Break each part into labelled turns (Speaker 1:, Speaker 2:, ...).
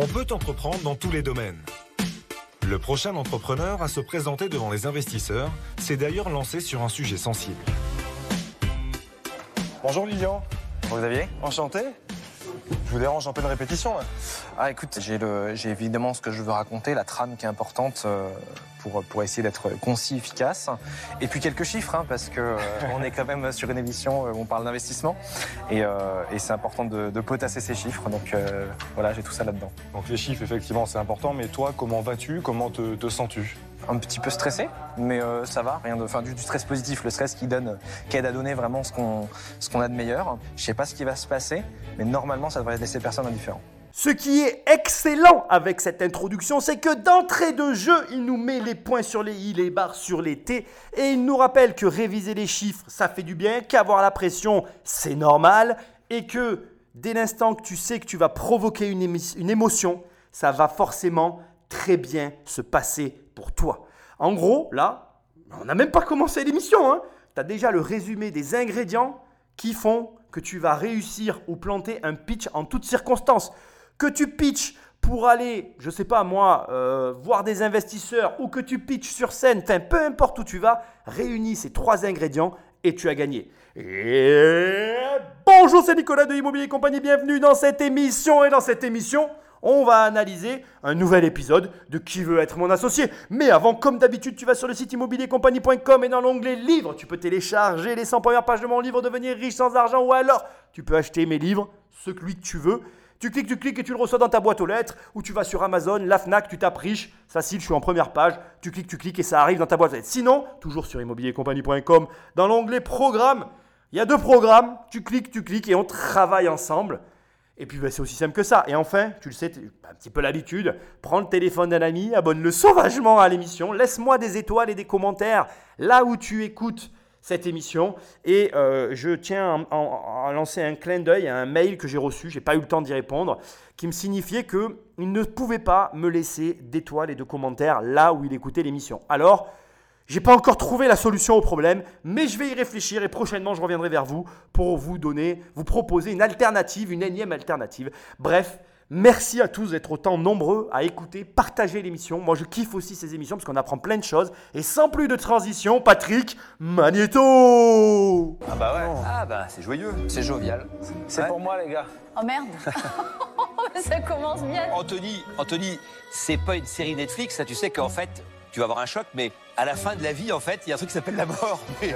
Speaker 1: On peut entreprendre dans tous les domaines. Le prochain entrepreneur à se présenter devant les investisseurs s'est d'ailleurs lancé sur un sujet sensible.
Speaker 2: Bonjour Lilian.
Speaker 3: Bonjour Xavier.
Speaker 2: Enchanté. Je vous dérange un peu de répétition là?
Speaker 3: Ah écoute, j'ai le- j'ai évidemment ce que je veux raconter, la trame qui est importante euh, pour, pour essayer d'être concis, efficace. Et puis quelques chiffres, hein, parce que euh, on est quand même sur une émission où on parle d'investissement. Et, euh, et c'est important de, de potasser ces chiffres. Donc euh, voilà, j'ai tout ça là-dedans.
Speaker 2: Donc les chiffres effectivement c'est important, mais toi comment vas-tu? Comment te, te sens-tu?
Speaker 3: Un petit peu stressé, mais euh, ça va, rien de, enfin du, stress positif, le stress qui donne, qui aide à donner vraiment ce qu'on ce qu'on a de meilleur. Je sais pas ce qui va se passer, mais normalement ça devrait laisser personne indifférent.
Speaker 4: Ce qui est excellent avec cette introduction, c'est que d'entrée de jeu, il nous met les points sur les i, les barres sur les t, et il nous rappelle que réviser les chiffres, ça fait du bien, qu'avoir la pression, c'est normal, et que dès l'instant que tu sais que tu vas provoquer une émotion, ça va forcément très bien se passer pour toi. En gros, là, on n'a même pas commencé l'émission, hein. tu as déjà le résumé des ingrédients qui font que tu vas réussir ou planter un pitch en toutes circonstances. Que tu pitches pour aller, je sais pas moi, euh, voir des investisseurs ou que tu pitches sur scène, peu importe où tu vas, réunis ces trois ingrédients et tu as gagné. Et bonjour, c'est Nicolas de Immobilier Compagnie, bienvenue dans cette émission et dans cette émission, on va analyser un nouvel épisode de Qui veut être mon associé. Mais avant, comme d'habitude, tu vas sur le site immobiliercompagnie.com et dans l'onglet Livres, tu peux télécharger les 100 premières pages de mon livre Devenir riche sans argent ou alors tu peux acheter mes livres, celui que tu veux. Tu cliques, tu cliques et tu le reçois dans ta boîte aux lettres ou tu vas sur Amazon, la Fnac, tu tapes riche, facile, je suis en première page, tu cliques, tu cliques et ça arrive dans ta boîte aux lettres. Sinon, toujours sur immobiliercompagnie.com, dans l'onglet Programme, il y a deux programmes, tu cliques, tu cliques et on travaille ensemble. Et puis ben, c'est aussi simple que ça. Et enfin, tu le sais, un petit peu l'habitude, prends le téléphone d'un ami, abonne-le sauvagement à l'émission, laisse-moi des étoiles et des commentaires là où tu écoutes cette émission. Et euh, je tiens à, lancer un clin d'œil à un mail que j'ai reçu, j'ai pas eu le temps d'y répondre, qui me signifiait qu'il ne pouvait pas me laisser d'étoiles et de commentaires là où il écoutait l'émission. Alors, j'ai pas encore trouvé la solution au problème, mais je vais y réfléchir et prochainement je reviendrai vers vous pour vous donner, vous proposer une alternative, une énième alternative. Bref, merci à tous d'être autant nombreux à écouter, partager l'émission. Moi je kiffe aussi ces émissions parce qu'on apprend plein de choses. Et sans plus de transition, Patrick Magneto
Speaker 5: Ah bah ouais. Ah bah c'est joyeux.
Speaker 3: C'est jovial.
Speaker 5: C'est pour moi les gars.
Speaker 6: Oh merde Ça commence bien
Speaker 5: Anthony, Anthony, c'est pas une série Netflix, ça tu sais qu'en fait, tu vas avoir un choc, mais à la fin de la vie, en fait, il y a un truc qui s'appelle la mort. Mais-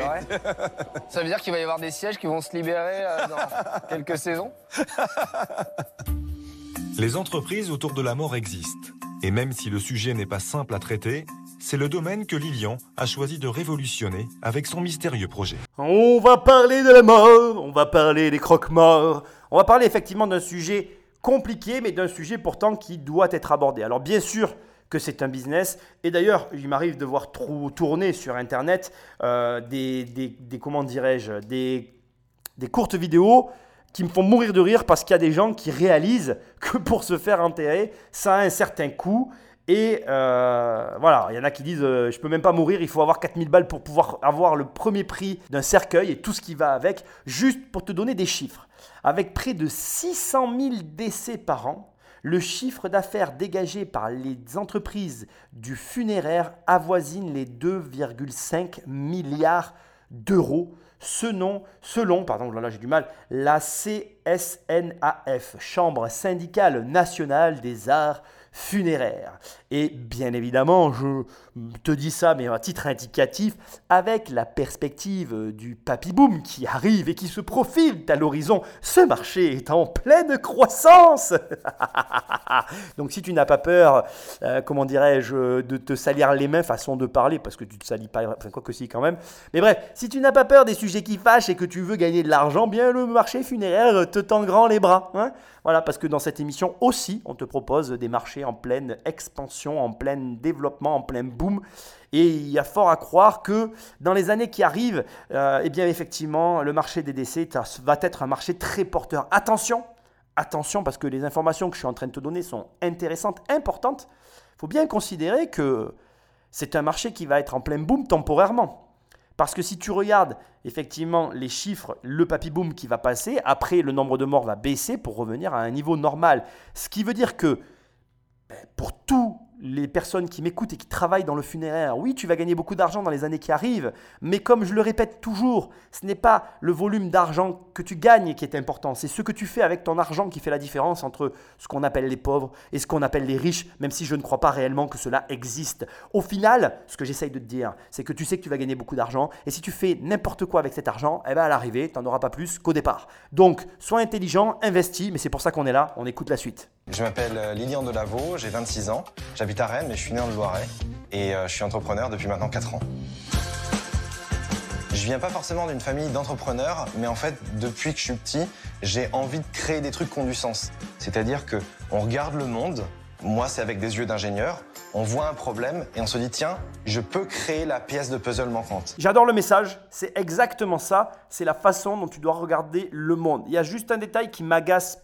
Speaker 7: Ça veut dire qu'il va y avoir des sièges qui vont se libérer euh, dans quelques saisons?
Speaker 1: Les entreprises autour de la mort existent. Et même si le sujet n'est pas simple à traiter, c'est le domaine que Lilian a choisi de révolutionner avec son mystérieux projet.
Speaker 4: On va parler de la mort, on va parler des croque-morts, on va parler effectivement d'un sujet compliqué, mais d'un sujet pourtant qui doit être abordé. Alors bien sûr que c'est un business, et d'ailleurs il m'arrive de voir tourner sur Internet euh, des, des- des- comment dirais-je, des, des courtes vidéos qui me font mourir de rire parce qu'il y a des gens qui réalisent que pour se faire enterrer, ça a un certain coût. Et euh, voilà, il y en a qui disent euh, je peux même pas mourir, il faut avoir 4000 balles pour pouvoir avoir le premier prix d'un cercueil et tout ce qui va avec, juste pour te donner des chiffres. Avec près de 600 000 décès par an, le chiffre d'affaires dégagé par les entreprises du funéraire avoisine les 2,5 milliards d'euros selon, pardon, j'ai du mal, la CSNAF, Chambre syndicale nationale des arts funéraires. Et bien évidemment, je te dis ça, mais à titre indicatif, avec la perspective euh, du papy boom qui arrive et qui se profile à l'horizon, ce marché est en pleine croissance. Donc si tu n'as pas peur, euh, comment dirais-je, de te salir les mains, façon de parler, parce que tu te salis pas, enfin quoi que si quand même. Mais bref, si tu n'as pas peur des sujets qui fâchent et que tu veux gagner de l'argent, bien le marché funéraire te tend grand les bras. hein. voilà, parce que dans cette émission aussi, on te propose des marchés en pleine expansion, en plein développement, en plein boom. Et il y a fort à croire que dans les années qui arrivent, euh, eh bien effectivement, le marché des décès va être un marché très porteur. Attention, attention, parce que les informations que je suis en train de te donner sont intéressantes, importantes. Il faut bien considérer que c'est un marché qui va être en plein boom temporairement. Parce que si tu regardes effectivement les chiffres, le papy boom qui va passer, après le nombre de morts va baisser pour revenir à un niveau normal. Ce qui veut dire que ben, pour tous les personnes qui m'écoutent et qui travaillent dans le funéraire, oui, tu vas gagner beaucoup d'argent dans les années qui arrivent, mais comme je le répète toujours, ce n'est pas le volume d'argent que tu gagnes qui est important, c'est ce que tu fais avec ton argent qui fait la différence entre ce qu'on appelle les pauvres et ce qu'on appelle les riches, même si je ne crois pas réellement que cela existe. Au final, ce que j'essaye de te dire, c'est que tu sais que tu vas gagner beaucoup d'argent, et si tu fais n'importe quoi avec cet argent, eh ben à l'arrivée, tu n'en auras pas plus qu'au départ. Donc, sois intelligent, investis, mais c'est pour ça qu'on est là, on écoute la suite.
Speaker 8: Je m'appelle euh, Lilian Delaveau, j'ai 26 ans, j'habite à Rennes mais je suis né en Loiret et euh, je suis entrepreneur depuis maintenant 4 ans. Je viens pas forcément d'une famille d'entrepreneurs, mais en fait, depuis que je suis petit, j'ai envie de créer des trucs qui ont du sens. C'est-à-dire que on regarde le monde, moi c'est avec des yeux d'ingénieur, on voit un problème et on se dit tiens, je peux créer la pièce de puzzle manquante.
Speaker 4: J'adore le message, c'est exactement ça, c'est la façon dont tu dois regarder le monde. Il y a juste un détail qui m'agace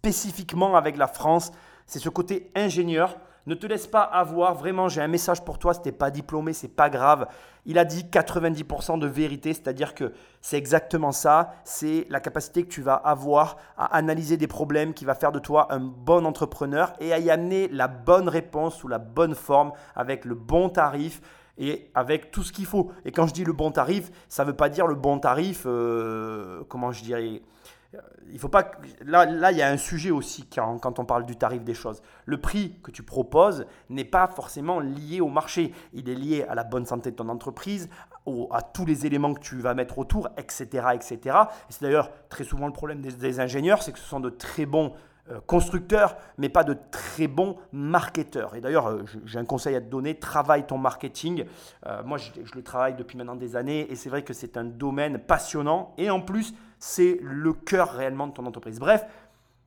Speaker 4: spécifiquement avec la France, c'est ce côté ingénieur. Ne te laisse pas avoir, vraiment, j'ai un message pour toi, si t'es pas diplômé, c'est pas grave. Il a dit 90% de vérité, c'est-à-dire que c'est exactement ça, c'est la capacité que tu vas avoir à analyser des problèmes qui va faire de toi un bon entrepreneur et à y amener la bonne réponse sous la bonne forme avec le bon tarif et avec tout ce qu'il faut. Et quand je dis le bon tarif, ça ne veut pas dire le bon tarif, euh, comment je dirais, il faut pas. Là, là, il y a un sujet aussi quand, on parle du tarif des choses. Le prix que tu proposes n'est pas forcément lié au marché. Il est lié à la bonne santé de ton entreprise, à tous les éléments que tu vas mettre autour, etc., etc. Et c'est d'ailleurs très souvent le problème des, ingénieurs, c'est que ce sont de très bons euh, constructeurs, mais pas de très bons marketeurs. Et d'ailleurs, euh, j'ai un conseil à te donner, travaille ton marketing. Euh, moi, je, le travaille depuis maintenant des années, et c'est vrai que c'est un domaine passionnant. Et en plus, c'est le cœur réellement de ton entreprise. Bref,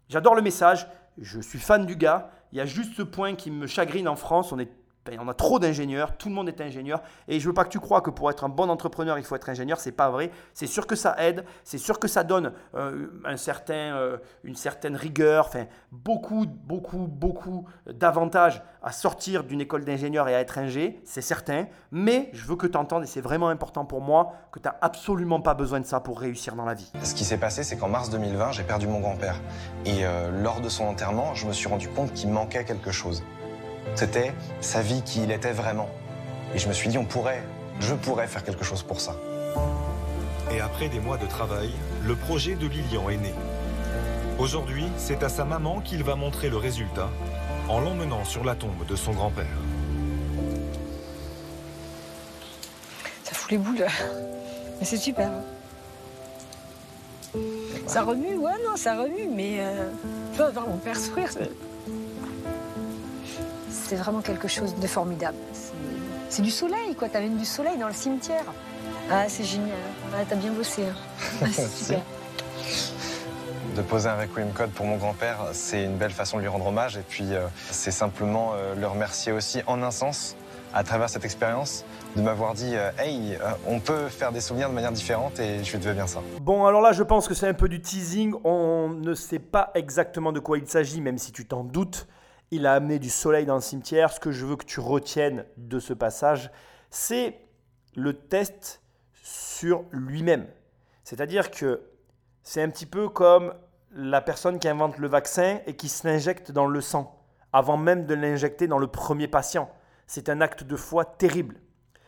Speaker 4: j'adore le message, je suis fan du gars. Il y a juste ce point qui me chagrine en France, on est ben, on a trop d'ingénieurs, tout le monde est ingénieur. Et je veux pas que tu crois que pour être un bon entrepreneur, il faut être ingénieur. C'est pas vrai. C'est sûr que ça aide, c'est sûr que ça donne euh, un certain, euh, une certaine rigueur, enfin, beaucoup, beaucoup, beaucoup d'avantages à sortir d'une école d'ingénieur et à être ingé, c'est certain. Mais je veux que tu entendes, et c'est vraiment important pour moi, que tu n'as absolument pas besoin de ça pour réussir dans la vie.
Speaker 8: Ce qui s'est passé, c'est qu'en mars 2020, j'ai perdu mon grand-père. Et euh, lors de son enterrement, je me suis rendu compte qu'il manquait quelque chose. C'était sa vie qui il était vraiment. Et je me suis dit, on pourrait, je pourrais faire quelque chose pour ça.
Speaker 1: Et après des mois de travail, le projet de Lilian est né. Aujourd'hui, c'est à sa maman qu'il va montrer le résultat en l'emmenant sur la tombe de son grand-père.
Speaker 9: Ça fout les boules. Mais c'est super. Ça remue, ouais, non, ça remue, mais euh, voir mon père sourire, c'est vraiment quelque chose de formidable. C'est du soleil, quoi. T'amènes du soleil dans le cimetière. Ah, c'est génial. Ah, t'as bien bossé. Hein. super.
Speaker 8: De poser un requiem code pour mon grand-père, c'est une belle façon de lui rendre hommage. Et puis, euh, c'est simplement euh, le remercier aussi en un sens, à travers cette expérience, de m'avoir dit euh, Hey, on peut faire des souvenirs de manière différente et je lui devais bien ça.
Speaker 4: Bon, alors là, je pense que c'est un peu du teasing. On ne sait pas exactement de quoi il s'agit, même si tu t'en doutes il a amené du soleil dans le cimetière. Ce que je veux que tu retiennes de ce passage, c'est le test sur lui-même. C'est-à-dire que c'est un petit peu comme la personne qui invente le vaccin et qui se l'injecte dans le sang, avant même de l'injecter dans le premier patient. C'est un acte de foi terrible.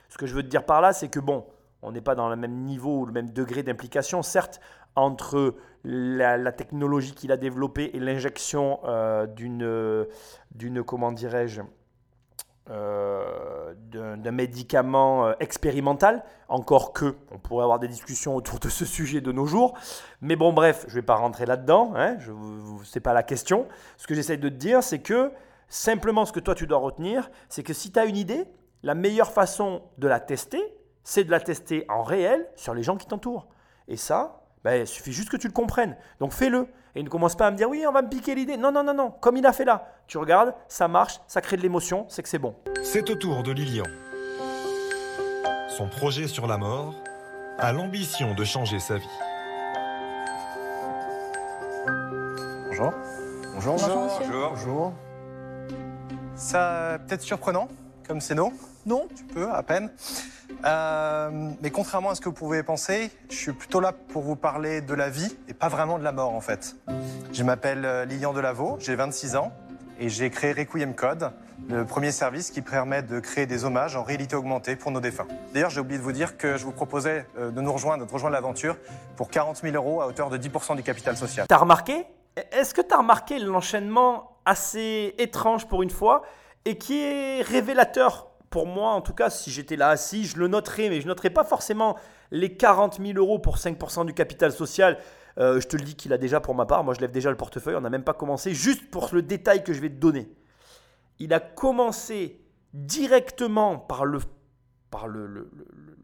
Speaker 4: Ce que je veux te dire par là, c'est que bon, on n'est pas dans le même niveau ou le même degré d'implication, certes, entre la, technologie qu'il a développée et l'injection euh, d'une, d'une, comment dirais-je, euh, d'un, médicament euh, expérimental, encore que on pourrait avoir des discussions autour de ce sujet de nos jours. Mais bon, bref, je ne vais pas rentrer là-dedans, hein, ce n'est pas la question. Ce que j'essaie de te dire, c'est que simplement ce que toi tu dois retenir, c'est que si tu as une idée, la meilleure façon de la tester, c'est de la tester en réel sur les gens qui t'entourent. Et ça, ben, il suffit juste que tu le comprennes. Donc fais-le. Et ne commence pas à me dire oui, on va me piquer l'idée. Non, non, non, non. Comme il a fait là. Tu regardes, ça marche, ça crée de l'émotion, c'est que c'est bon.
Speaker 1: C'est au tour de Lilian. Son projet sur la mort a l'ambition de changer sa vie.
Speaker 8: Bonjour. Bonjour.
Speaker 6: Bonjour, monsieur.
Speaker 8: Bonjour. Ça peut-être surprenant, comme c'est non? Non, tu peux, à peine. Euh, mais contrairement à ce que vous pouvez penser, je suis plutôt là pour vous parler de la vie et pas vraiment de la mort en fait. Je m'appelle euh, Lilian Delaveau, j'ai 26 ans et j'ai créé Requiem Code, le premier service qui permet de créer des hommages en réalité augmentée pour nos défunts. D'ailleurs, j'ai oublié de vous dire que je vous proposais euh, de nous rejoindre, de rejoindre l'aventure pour 40 000 euros à hauteur de 10% du capital social.
Speaker 4: T'as remarqué? Est-ce que t'as remarqué l'enchaînement assez étrange pour une fois et qui est révélateur? Pour moi, en tout cas, si j'étais là assis, je le noterais, mais je noterais pas forcément les 40 000 euros pour 5% du capital social. Euh, je te le dis qu'il a déjà pour ma part. Moi, je lève déjà le portefeuille. On n'a même pas commencé. Juste pour le détail que je vais te donner. Il a commencé directement par, le, par le-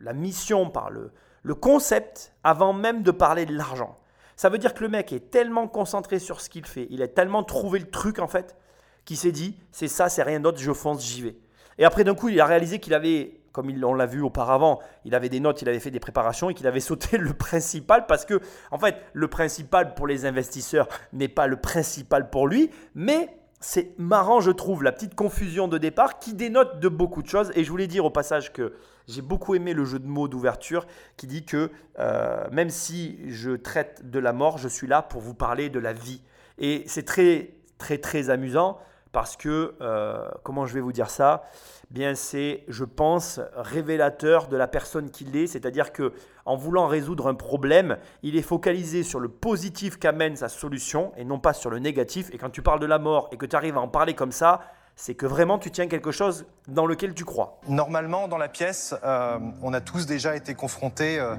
Speaker 4: la mission, par le, le concept, avant même de parler de l'argent. Ça veut dire que le mec est tellement concentré sur ce qu'il fait, il a tellement trouvé le truc en fait, qu'il s'est dit c'est ça, c'est rien d'autre, je fonce, j'y vais. Et après d'un coup, il a réalisé qu'il avait, comme on l'a vu auparavant, il avait des notes, il avait fait des préparations et qu'il avait sauté le principal parce que, en fait, le principal pour les investisseurs n'est pas le principal pour lui, mais c'est marrant, je trouve, la petite confusion de départ qui dénote de beaucoup de choses. Et je voulais dire au passage que j'ai beaucoup aimé le jeu de mots d'ouverture qui dit que euh, même si je traite de la mort, je suis là pour vous parler de la vie. Et c'est très, très, très amusant parce que, euh, comment je vais vous dire ça? Bien, c'est, je pense, révélateur de la personne qu'il est. C'est-à-dire que, en voulant résoudre un problème, il est focalisé sur le positif qu'amène sa solution et non pas sur le négatif. Et quand tu parles de la mort et que tu arrives à en parler comme ça, c'est que vraiment tu tiens quelque chose dans lequel tu crois.
Speaker 8: Normalement, dans la pièce, euh, on a tous déjà été confrontés euh,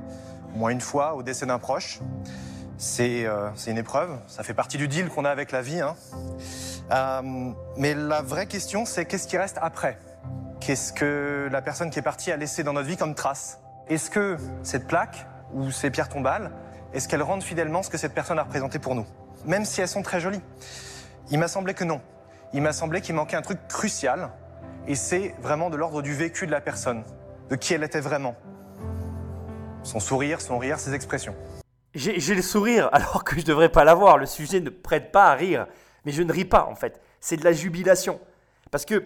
Speaker 8: au moins une fois au décès d'un proche. C'est euh, c'est une épreuve, ça fait partie du deal qu'on a avec la vie. hein. Euh, mais la vraie question, c'est qu'est-ce qui reste après? Qu'est-ce que la personne qui est partie a laissé dans notre vie comme trace? Est-ce que cette plaque ou ces pierres tombales, est-ce qu'elles rendent fidèlement ce que cette personne a représenté pour nous? Même si elles sont très jolies. Il m'a semblé que non. Il m'a semblé qu'il manquait un truc crucial, et c'est vraiment de l'ordre du vécu de la personne, de qui elle était vraiment. Son sourire, son rire, ses expressions.
Speaker 4: J'ai le sourire alors que je devrais pas l'avoir. Le sujet ne prête pas à rire. Mais je ne ris pas en fait. C'est de la jubilation. Parce que,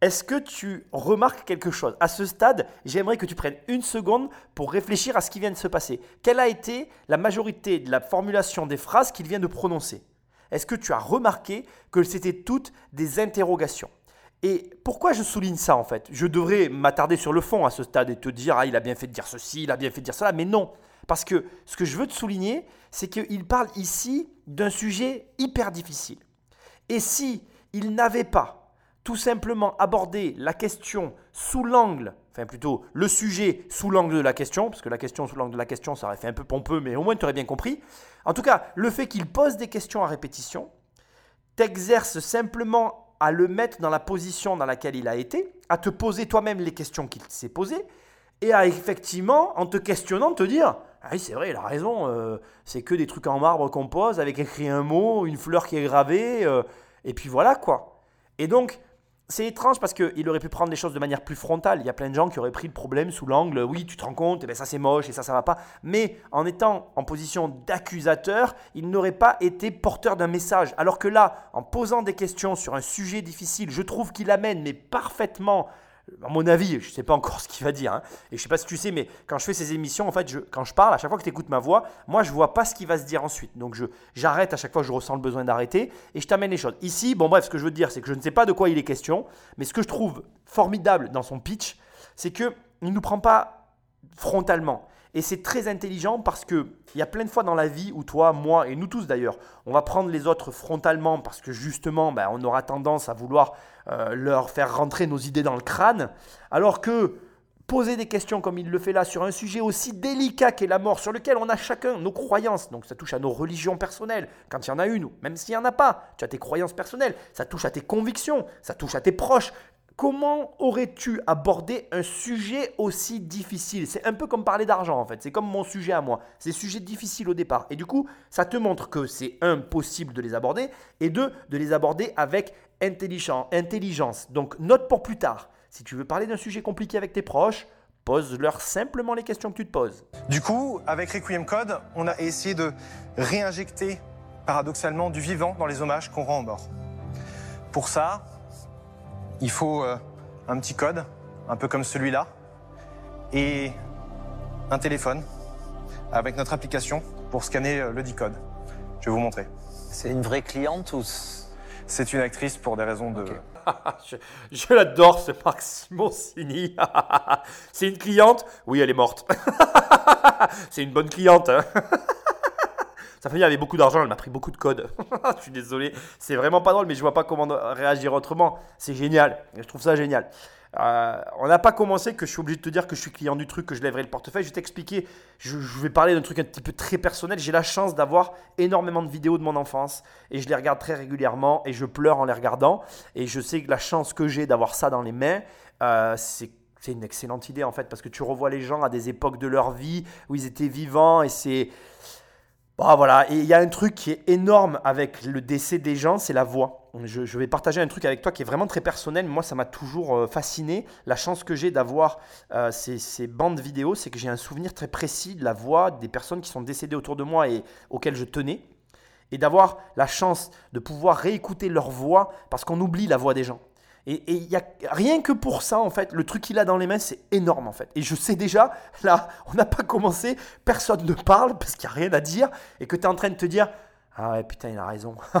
Speaker 4: est-ce que tu remarques quelque chose? À ce stade, j'aimerais que tu prennes une seconde pour réfléchir à ce qui vient de se passer. Quelle a été la majorité de la formulation des phrases qu'il vient de prononcer? Est-ce que tu as remarqué que c'était toutes des interrogations? Et pourquoi je souligne ça en fait? Je devrais m'attarder sur le fond à ce stade et te dire ah il a bien fait de dire ceci, il a bien fait de dire cela, mais non. Parce que ce que je veux te souligner, c'est qu'il parle ici d'un sujet hyper difficile. Et si il n'avait pas tout simplement abordé la question sous l'angle, enfin plutôt le sujet sous l'angle de la question, parce que la question sous l'angle de la question, ça aurait fait un peu pompeux, mais au moins tu aurais bien compris. En tout cas, le fait qu'il pose des questions à répétition, t'exerces simplement à le mettre dans la position dans laquelle il a été, à te poser toi-même les questions qu'il s'est posées, et à effectivement, en te questionnant, te dire Ah oui, c'est vrai, il a raison, euh, c'est que des trucs en marbre qu'on pose, avec écrit un mot, une fleur qui est gravée, euh, et puis voilà quoi. Et donc, c'est étrange parce qu'il aurait pu prendre les choses de manière plus frontale. Il y a plein de gens qui auraient pris le problème sous l'angle, oui, tu te rends compte, eh ben ça c'est moche et ça ça va pas. Mais en étant en position d'accusateur, il n'aurait pas été porteur d'un message. Alors que là, en posant des questions sur un sujet difficile, je trouve qu'il amène mais parfaitement à mon avis, je ne sais pas encore ce qu'il va dire, hein. et je ne sais pas si tu sais, mais quand je fais ces émissions, en fait, quand je parle, à chaque fois que tu écoutes ma voix, moi, je vois pas ce qu'il va se dire ensuite. Donc, j'arrête à chaque fois que je ressens le besoin d'arrêter, et je t'amène les choses. Ici, bon, bref, ce que je veux dire, c'est que je ne sais pas de quoi il est question, mais ce que je trouve formidable dans son pitch, c'est qu'il ne nous prend pas frontalement. Et c'est très intelligent parce que il y a plein de fois dans la vie où toi, moi et nous tous d'ailleurs, on va prendre les autres frontalement parce que justement, ben, on aura tendance à vouloir euh, leur faire rentrer nos idées dans le crâne, alors que poser des questions comme il le fait là sur un sujet aussi délicat qu'est la mort, sur lequel on a chacun nos croyances, donc ça touche à nos religions personnelles, quand il y en a une, même s'il n'y en a pas, tu as tes croyances personnelles, ça touche à tes convictions, ça touche à tes proches, Comment aurais-tu abordé un sujet aussi difficile? C'est un peu comme parler d'argent en fait, c'est comme mon sujet à moi. C'est des sujets difficiles au départ. Et du coup, ça te montre que c'est impossible de les aborder et deux, de les aborder avec intelligence. Donc note pour plus tard. Si tu veux parler d'un sujet compliqué avec tes proches, pose-leur simplement les questions que tu te poses.
Speaker 8: Du coup, avec Requiem Code, on a essayé de réinjecter paradoxalement du vivant dans les hommages qu'on rend aux morts. Pour ça, il faut euh, un petit code, un peu comme celui-là, et un téléphone avec notre application pour scanner euh, le dit code. Je vais vous montrer.
Speaker 5: C'est une vraie cliente ou
Speaker 8: C'est une actrice pour des raisons de.
Speaker 4: je je l'adore, ce Marc Simoncini. C'est une cliente? Oui, elle est morte. C'est une bonne cliente. hein. Sa famille avait beaucoup d'argent, elle m'a pris beaucoup de codes. je suis désolé. C'est vraiment pas drôle, mais je vois pas comment réagir autrement. C'est génial. Je trouve ça génial. Euh, on n'a pas commencé que je suis obligé de te dire que je suis client du truc, que je lèverai le portefeuille. Je vais t'expliquer. Je, vais parler d'un truc un petit peu très personnel. J'ai la chance d'avoir énormément de vidéos de mon enfance et je les regarde très régulièrement et je pleure en les regardant. Et je sais que la chance que j'ai d'avoir ça dans les mains, euh, c'est une excellente idée en fait parce que tu revois les gens à des époques de leur vie où ils étaient vivants et c'est bah voilà, il y a un truc qui est énorme avec le décès des gens, c'est la voix. Je, je vais partager un truc avec toi qui est vraiment très personnel. Moi, ça m'a toujours euh, fasciné. La chance que j'ai d'avoir euh, ces, ces bandes vidéo, c'est que j'ai un souvenir très précis de la voix des personnes qui sont décédées autour de moi et auxquelles je tenais. Et d'avoir la chance de pouvoir réécouter leur voix parce qu'on oublie la voix des gens. Et il y a rien que pour ça, en fait, le truc qu'il a dans les mains, c'est énorme, en fait. Et je sais déjà, là, on n'a pas commencé, personne ne parle parce qu'il n'y a rien à dire, et que tu es en train de te dire, ah ouais, putain, il a raison.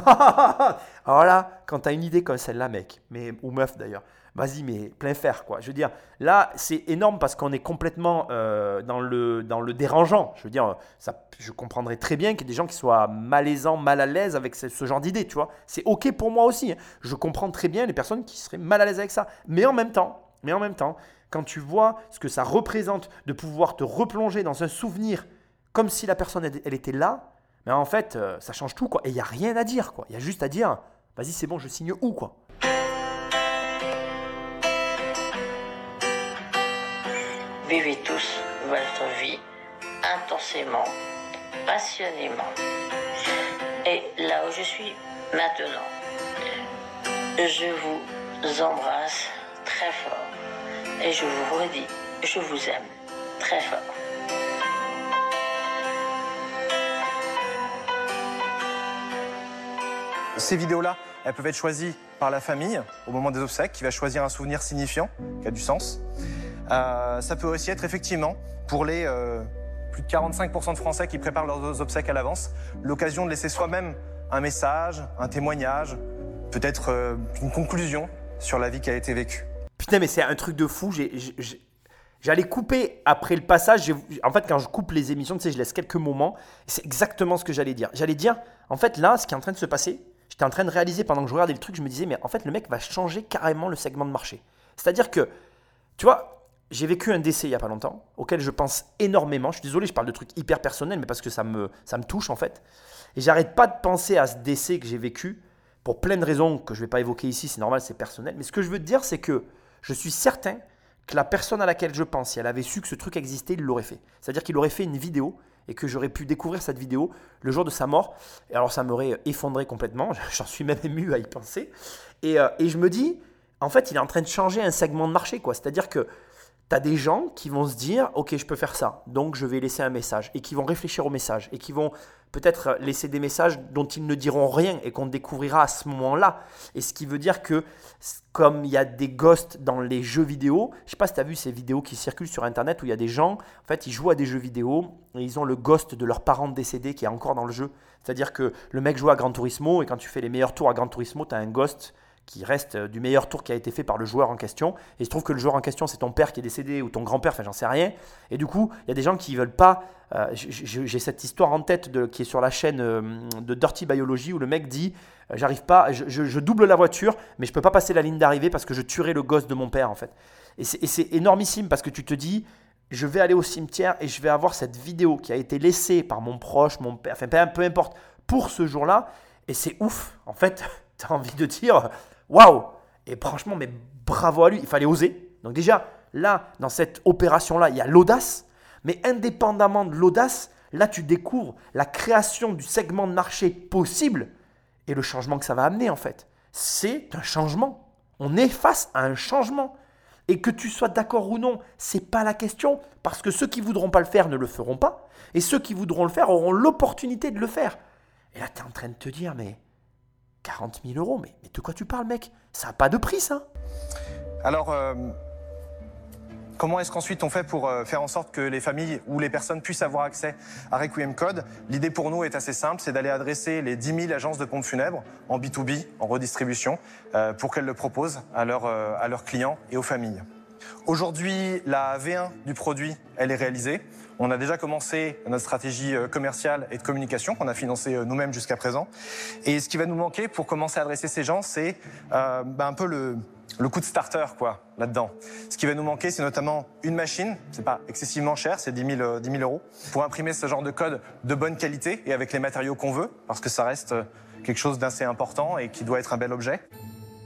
Speaker 4: Alors là, quand tu as une idée comme celle-là, mec, mais, ou meuf d'ailleurs, vas-y, mais plein fer, quoi. Je veux dire, là, c'est énorme parce qu'on est complètement euh, dans, le, dans le dérangeant. Je veux dire, ça, je comprendrais très bien qu'il y ait des gens qui soient malaisants, mal à l'aise avec ce, genre d'idée, tu vois. C'est OK pour moi aussi. hein. Je comprends très bien les personnes qui seraient mal à l'aise avec ça. Mais en même temps, mais en même temps, quand tu vois ce que ça représente de pouvoir te replonger dans un souvenir comme si la personne, elle, elle était là, mais en fait, euh, ça change tout, quoi. Et il n'y a rien à dire, quoi. Il y a juste à dire, vas-y, c'est bon, je signe où, quoi.
Speaker 10: Vivez tous votre vie intensément, passionnément. Et là où je suis maintenant, je vous embrasse très fort. Et je vous redis, je vous aime très fort.
Speaker 8: Ces vidéos-là, elles peuvent être choisies par la famille au moment des obsèques, qui va choisir un souvenir signifiant, qui a du sens. Euh, ça peut aussi être effectivement pour les euh, plus de 45% de Français qui préparent leurs obsèques à l'avance, l'occasion de laisser soi-même un message, un témoignage, peut-être euh, une conclusion sur la vie qui a été vécue.
Speaker 4: Putain, mais c'est un truc de fou. J'allais couper après le passage. En fait, quand je coupe les émissions, tu sais, je laisse quelques moments. C'est exactement ce que j'allais dire. J'allais dire, en fait, là, ce qui est en train de se passer, j'étais en train de réaliser pendant que je regardais le truc, je me disais, mais en fait, le mec va changer carrément le segment de marché. C'est-à-dire que, tu vois, j'ai vécu un décès il y a pas longtemps, auquel je pense énormément. Je suis désolé, je parle de trucs hyper personnels, mais parce que ça me, ça me touche, en fait. Et j'arrête pas de penser à ce décès que j'ai vécu pour plein de raisons que je vais pas évoquer ici, c'est normal, c'est personnel. Mais ce que je veux te dire, c'est que je suis certain que la personne à laquelle je pense, si elle avait su que ce truc existait, il l'aurait fait. C'est-à-dire qu'il aurait fait une vidéo et que j'aurais pu découvrir cette vidéo le jour de sa mort. Et alors ça m'aurait effondré complètement, j'en suis même ému à y penser. Et, euh, et je me dis, en fait, il est en train de changer un segment de marché, quoi. C'est-à-dire que tu des gens qui vont se dire, ok, je peux faire ça, donc je vais laisser un message, et qui vont réfléchir au message, et qui vont peut-être laisser des messages dont ils ne diront rien et qu'on découvrira à ce moment-là. Et ce qui veut dire que, comme il y a des ghosts dans les jeux vidéo, je sais pas si tu as vu ces vidéos qui circulent sur Internet où il y a des gens, en fait, ils jouent à des jeux vidéo et ils ont le ghost de leur parent décédé qui est encore dans le jeu. C'est-à-dire que le mec joue à Gran Turismo et quand tu fais les meilleurs tours à Gran Turismo, tu as un ghost qui reste euh, du meilleur tour qui a été fait par le joueur en question. Et il se trouve que le joueur en question, c'est ton père qui est décédé ou ton grand-père, enfin j'en sais rien. Et du coup, il y a des gens qui veulent pas. euh, J'ai cette histoire en tête qui est sur la chaîne euh, de Dirty Biology où le mec dit J'arrive pas, je, double la voiture, mais je peux pas passer la ligne d'arrivée parce que je tuerai le gosse de mon père en fait. Et c'est énormissime parce que tu te dis je vais aller au cimetière et je vais avoir cette vidéo qui a été laissée par mon proche, mon père, enfin peu importe, pour ce jour-là. Et c'est ouf. En fait, tu as envie de dire waouh Et franchement, mais bravo à lui. Il fallait oser. Donc, déjà, là, dans cette opération-là, il y a l'audace. Mais indépendamment de l'audace, là, tu découvres la création du segment de marché possible et le changement que ça va amener, en fait. C'est un changement. On est face à un changement. Et que tu sois d'accord ou non, c'est pas la question, parce que ceux qui voudront pas le faire ne le feront pas, et ceux qui voudront le faire auront l'opportunité de le faire. Et là, tu es en train de te dire, mais 40 000 euros, mais, de quoi tu parles, mec? Ça n'a pas de prix, ça
Speaker 8: Alors, euh, Comment est-ce qu'ensuite on fait pour euh, faire en sorte que les familles ou les personnes puissent avoir accès à Requiem Code? L'idée pour nous est assez simple, c'est d'aller adresser les 10 000 agences de pompes funèbres en B2B, en redistribution, euh, pour qu'elles le proposent à, leurs, à leurs clients et aux familles. Aujourd'hui, la V1 du produit, elle est réalisée. On a déjà commencé notre stratégie euh, commerciale et de communication qu'on a financée euh, nous-mêmes jusqu'à présent. Et ce qui va nous manquer pour commencer à adresser ces gens, c'est euh, bah, un peu le, coup de starter quoi là-dedans. Ce qui va nous manquer, c'est notamment une machine. C'est pas excessivement cher, c'est 10 000, euh, 10 000 euros pour imprimer ce genre de code de bonne qualité et avec les matériaux qu'on veut, parce que ça reste quelque chose d'assez important et qui doit être un bel objet.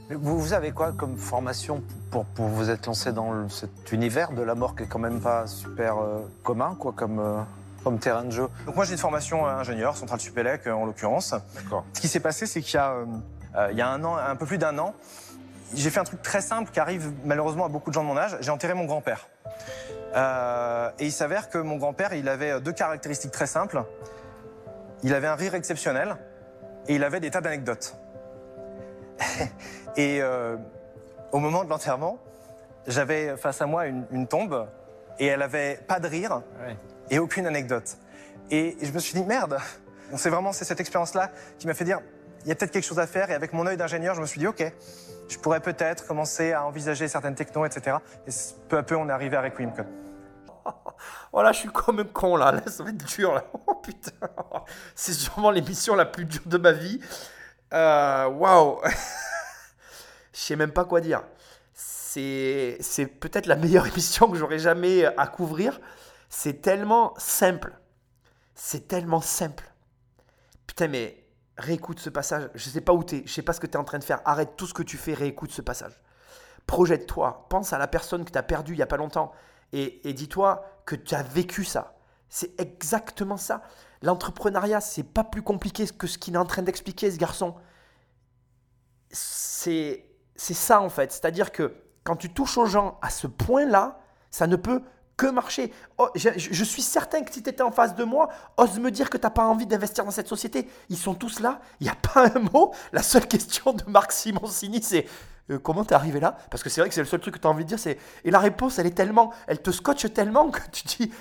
Speaker 11: Vous, vous avez quoi comme formation pour, pour vous être lancé dans le- cet univers de la mort qui est quand même pas super euh, commun, quoi, comme, euh, comme terrain de jeu?
Speaker 8: Donc moi j'ai une formation euh, ingénieur, centrale Supélec en l'occurrence.
Speaker 11: D'accord.
Speaker 8: Ce qui s'est passé, c'est qu'il y a, euh, il y a un an, un peu plus d'un an, j'ai fait un truc très simple qui arrive malheureusement à beaucoup de gens de mon âge. J'ai enterré mon grand-père. Et il s'avère que mon grand-père, il avait deux caractéristiques très simples. Il avait un rire exceptionnel et il avait des tas d'anecdotes. et euh, au moment de l'enterrement, j'avais face à moi une, une tombe et elle avait pas de rire et aucune anecdote. Et je me suis dit merde. Donc C'est vraiment c'est cette expérience-là qui m'a fait dire il y a peut-être quelque chose à faire. Et avec mon œil d'ingénieur, je me suis dit ok, je pourrais peut-être commencer à envisager certaines technos, etc. Et peu à peu, on est arrivé à Requiem Code.
Speaker 4: Voilà, je suis comme un con là. là ça va être dur là. Oh putain. C'est sûrement l'émission la plus dure de ma vie. Euh, Waouh. Je sais même pas quoi dire. C'est peut-être la meilleure émission que j'aurais jamais à couvrir. C'est tellement simple. C'est tellement simple. Putain, mais réécoute ce passage. Je sais pas où t'es. Je sais pas ce que t'es en train de faire. Arrête tout ce que tu fais. Réécoute ce passage. Projette-toi. Pense à la personne que tu as perdue il y a pas longtemps. Et, et dis-toi que tu as vécu ça. C'est exactement ça. L'entrepreneuriat, c'est pas plus compliqué que ce qu'il est en train d'expliquer, ce garçon. C'est c'est ça en fait. C'est-à-dire que quand tu touches aux gens à ce point-là, ça ne peut que marcher. Oh, je, suis certain que si tu étais en face de moi, ose me dire que tu n'as pas envie d'investir dans cette société. Ils sont tous là, il n'y a pas un mot. La seule question de Marc Simoncini, c'est euh, comment t'es arrivé là? Parce que c'est vrai que c'est le seul truc que tu as envie de dire. Et la réponse, elle est tellement, elle te scotche tellement que tu dis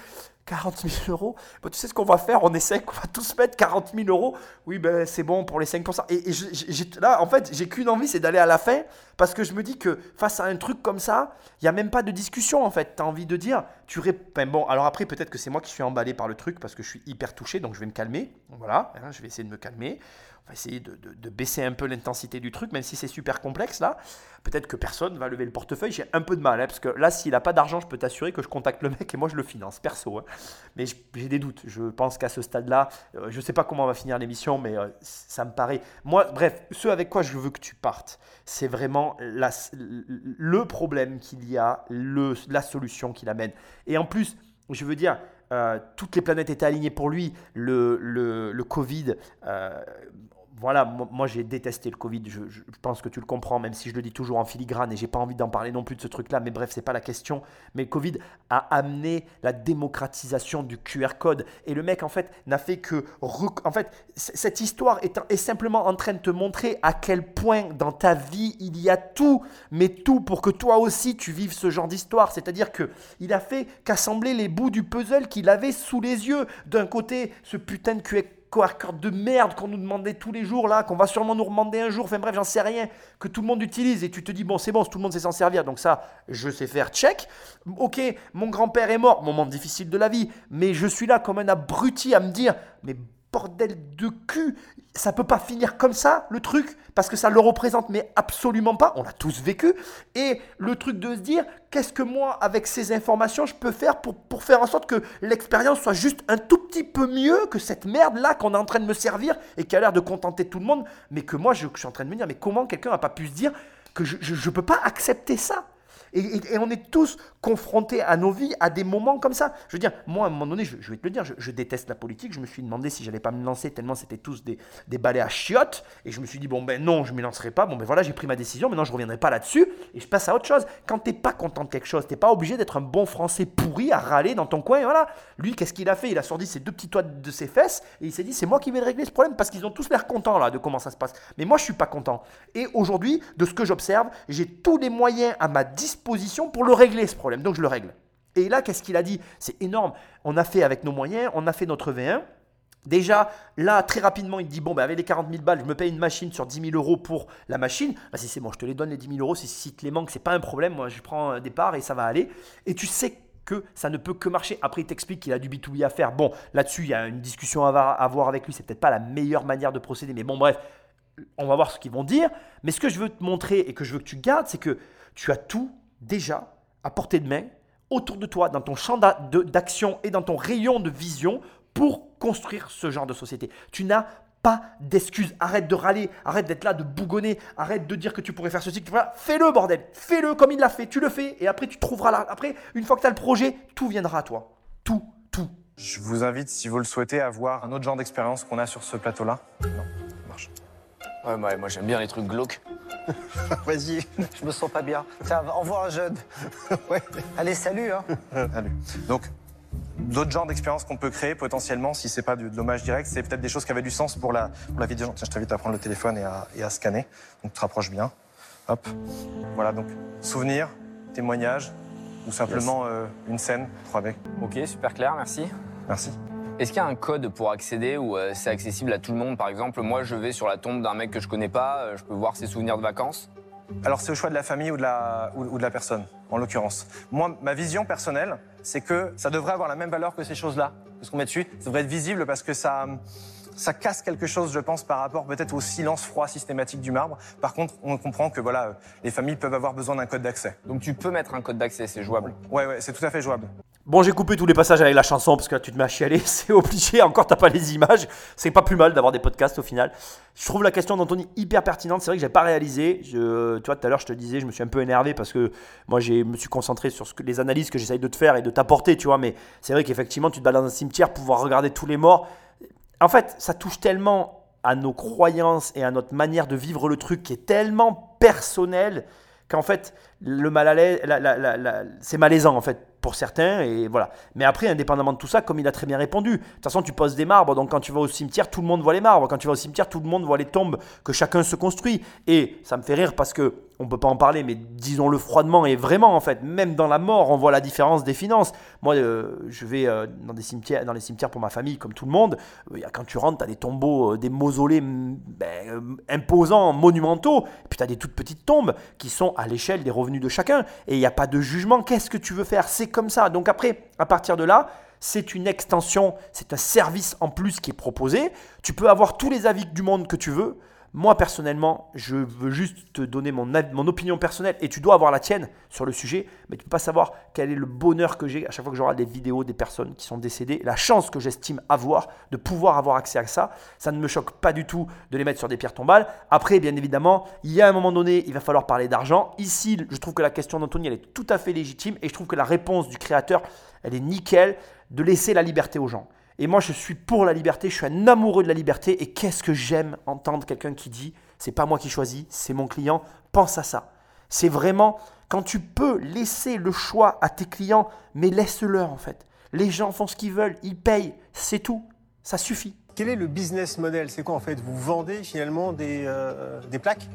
Speaker 4: 40 000 euros. Bon, tu sais ce qu'on va faire? On essaie qu'on va tous mettre 40 000 euros. Oui, ben c'est bon pour les 5%. Et, et là, en fait, j'ai qu'une envie, c'est d'aller à la fin. Parce que je me dis que face à un truc comme ça, il n'y a même pas de discussion en fait. Tu as envie de dire, tu rép- enfin, bon, alors après, peut-être que c'est moi qui suis emballé par le truc parce que je suis hyper touché, donc je vais me calmer. Voilà, hein, je vais essayer de me calmer. Va essayer de, de- baisser un peu l'intensité du truc, même si c'est super complexe là. Peut-être que personne va lever le portefeuille. J'ai un peu de mal, hein, parce que là, s'il n'a pas d'argent, je peux t'assurer que je contacte le mec et moi je le finance, perso. hein. Mais j'ai des doutes. Je pense qu'à ce stade-là, euh, je ne sais pas comment on va finir l'émission, mais euh, ça me paraît. Moi, bref, ce avec quoi je veux que tu partes, c'est vraiment la- le problème qu'il y a, le, la solution qu'il amène. Et en plus, je veux dire, euh, toutes les planètes étaient alignées pour lui. Le, le, le Covid, voilà, mo- moi j'ai détesté le Covid. Je, pense que tu le comprends, même si je le dis toujours en filigrane et j'ai pas envie d'en parler non plus de ce truc-là. Mais bref, c'est pas la question. Mais le Covid a amené la démocratisation du QR code. Et le mec, en fait, n'a fait que. En fait, cette histoire est, est simplement en train de te montrer à quel point dans ta vie il y a tout, mais tout pour que toi aussi tu vives ce genre d'histoire. C'est-à-dire que il a fait qu'assembler les bouts du puzzle qu'il avait sous les yeux. D'un côté, ce putain de QR de merde qu'on nous demandait tous les jours là, qu'on va sûrement nous demander un jour, enfin bref, j'en sais rien, que tout le monde utilise. Et tu te dis bon c'est bon, tout le monde sait s'en servir, donc ça je sais faire, check. Ok, mon grand-père est mort, moment difficile de la vie, mais je suis là comme un abruti à me dire mais bordel de cul, ça peut pas finir comme ça le truc parce que ça le représente mais absolument pas, on l'a tous vécu. Et le truc de se dire qu'est-ce que moi avec ces informations je peux faire pour, pour faire en sorte que l'expérience soit juste un tout petit peu mieux que cette merde là qu'on est en train de me servir et qui a l'air de contenter tout le monde mais que moi je, je suis en train de me dire mais comment quelqu'un n'a pas pu se dire que je, je peux pas accepter ça? Et, on est tous confrontés à nos vies à des moments comme ça. Je veux dire, moi, à un moment donné, je, vais te le dire, je, déteste la politique. Je me suis demandé si j'allais pas me lancer tellement c'était tous des, des balais à chiottes. Et je me suis dit, bon, ben non, je ne m'y lancerai pas. Bon, ben voilà, j'ai pris ma décision. Maintenant, je reviendrai pas là-dessus. Et je passe à autre chose. Quand t'es pas content de quelque chose, t'es pas obligé d'être un bon français pourri à râler dans ton coin. Et voilà. Lui, qu'est-ce qu'il a fait? Il a sorti ses deux petits toits de ses fesses. Et il s'est dit, c'est moi qui vais régler ce problème parce qu'ils ont tous l'air contents là de comment ça se passe. Mais moi, je suis pas content. Et aujourd'hui, de ce que j'observe, j'ai tous les moyens à ma disposition disposition pour le régler ce problème. Donc je le règle. Et là, qu'est-ce qu'il a dit? C'est énorme. On a fait avec nos moyens, on a fait notre V1. Déjà, là, très rapidement, il dit Bon, ben, avec les 40 000 balles, je me paye une machine sur 10 000 euros pour la machine. Bah, si c'est bon, je te les donne les 10 000 euros. Si, si te les manque, c'est pas un problème. Moi, je prends un départ et ça va aller. Et tu sais que ça ne peut que marcher. Après, il t'explique qu'il a du B2B à faire. Bon, là-dessus, il y a une discussion à avoir avec lui. C'est peut-être pas la meilleure manière de procéder. Mais bon, bref, on va voir ce qu'ils vont dire. Mais ce que je veux te montrer et que je veux que tu gardes, c'est que tu as tout déjà à portée de main, autour de toi, dans ton champ d'action et dans ton rayon de vision pour construire ce genre de société. Tu n'as pas d'excuses. Arrête de râler, arrête d'être là, de bougonner, arrête de dire que tu pourrais faire ceci, que tu pourrais... Fais-le, bordel. Fais-le comme il l'a fait. Tu le fais et après, tu trouveras là. Après, une fois que tu as le projet, tout viendra à toi. Tout, tout.
Speaker 8: Je vous invite, si vous le souhaitez, à voir un autre genre d'expérience qu'on a sur ce plateau-là. Non, ça marche.
Speaker 7: Ouais, ouais, moi j'aime bien les trucs glauques.
Speaker 11: Vas-y, je me sens pas bien. Tiens, au revoir, jeune. ouais. Allez, salut. Hein.
Speaker 8: Salut. Donc, d'autres genres d'expériences qu'on peut créer potentiellement, si c'est pas du dommage direct, c'est peut-être des choses qui avaient du sens pour la, pour la vidéo. Tiens, je t'invite à prendre le téléphone et à, et à scanner. Donc, tu te rapproches bien. Hop. Voilà, donc, souvenir, témoignage, ou simplement euh, une scène 3D.
Speaker 7: Ok, super clair, merci.
Speaker 8: Merci.
Speaker 7: Est-ce qu'il y a un code pour accéder ou euh, c'est accessible à tout le monde? Par exemple, moi je vais sur la tombe d'un mec que je connais pas, euh, je peux voir ses souvenirs de vacances?
Speaker 8: Alors, c'est au choix de la famille ou de la, ou, de la personne, en l'occurrence. Moi, ma vision personnelle, c'est que ça devrait avoir la même valeur que ces choses-là, ce qu'on met dessus. Ça devrait être visible parce que ça, ça casse quelque chose, je pense, par rapport peut-être au silence froid systématique du marbre. Par contre, on comprend que voilà, euh, les familles peuvent avoir besoin d'un code d'accès.
Speaker 7: Donc tu peux mettre un code d'accès, c'est jouable.
Speaker 8: Ouais, ouais, c'est tout à fait jouable.
Speaker 4: Bon, j'ai coupé tous les passages avec la chanson parce que là, tu te mets à chialer, c'est obligé. Encore, t'as pas les images. C'est pas plus mal d'avoir des podcasts au final. Je trouve la question d'Anthony hyper pertinente. C'est vrai que j'ai pas réalisé. Je, tu vois, tout à l'heure, je te disais, je me suis un peu énervé parce que moi, je me suis concentré sur ce que, les analyses que j'essaye de te faire et de t'apporter, tu vois. Mais c'est vrai qu'effectivement, tu te balades dans un cimetière, pouvoir regarder tous les morts. En fait, ça touche tellement à nos croyances et à notre manière de vivre le truc qui est tellement personnel qu'en fait, le mal c'est malaisant en fait pour certains et voilà. Mais après, indépendamment de tout ça, comme il a très bien répondu, de toute façon, tu poses des marbres, donc quand tu vas au cimetière, tout le monde voit les marbres. Quand tu vas au cimetière, tout le monde voit les tombes que chacun se construit. Et ça me fait rire parce que on peut pas en parler, mais disons-le froidement et vraiment en fait, même dans la mort, on voit la différence des finances. Moi, euh, je vais euh, dans des cimetières, dans les cimetières pour ma famille, comme tout le monde. Euh, quand tu rentres, tu as des tombeaux, des mausolées ben, imposants, monumentaux. Et puis tu as des toutes petites tombes qui sont à l'échelle des revenus de chacun. Et il n'y a pas de jugement. Qu'est-ce que tu veux faire? C'est comme ça. Donc après, à partir de là, c'est une extension, c'est un service en plus qui est proposé. Tu peux avoir tous les avis du monde que tu veux. Moi, personnellement, je veux juste te donner mon, opinion personnelle et tu dois avoir la tienne sur le sujet, mais tu ne peux pas savoir quel est le bonheur que j'ai à chaque fois que j'aurai des vidéos des personnes qui sont décédées, la chance que j'estime avoir de pouvoir avoir accès à ça. Ça ne me choque pas du tout de les mettre sur des pierres tombales. Après, bien évidemment, il y a un moment donné, il va falloir parler d'argent. Ici, je trouve que la question d'Anthony, elle est tout à fait légitime et je trouve que la réponse du créateur, elle est nickel de laisser la liberté aux gens. Et moi, je suis pour la liberté, je suis un amoureux de la liberté. Et qu'est-ce que j'aime entendre quelqu'un qui dit c'est pas moi qui choisis, c'est mon client. Pense à ça. C'est vraiment quand tu peux laisser le choix à tes clients, mais laisse-leur en fait. Les gens font ce qu'ils veulent, ils payent, c'est tout. Ça suffit.
Speaker 12: Quel est le business model? C'est quoi en fait? Vous vendez finalement des, euh, plaques?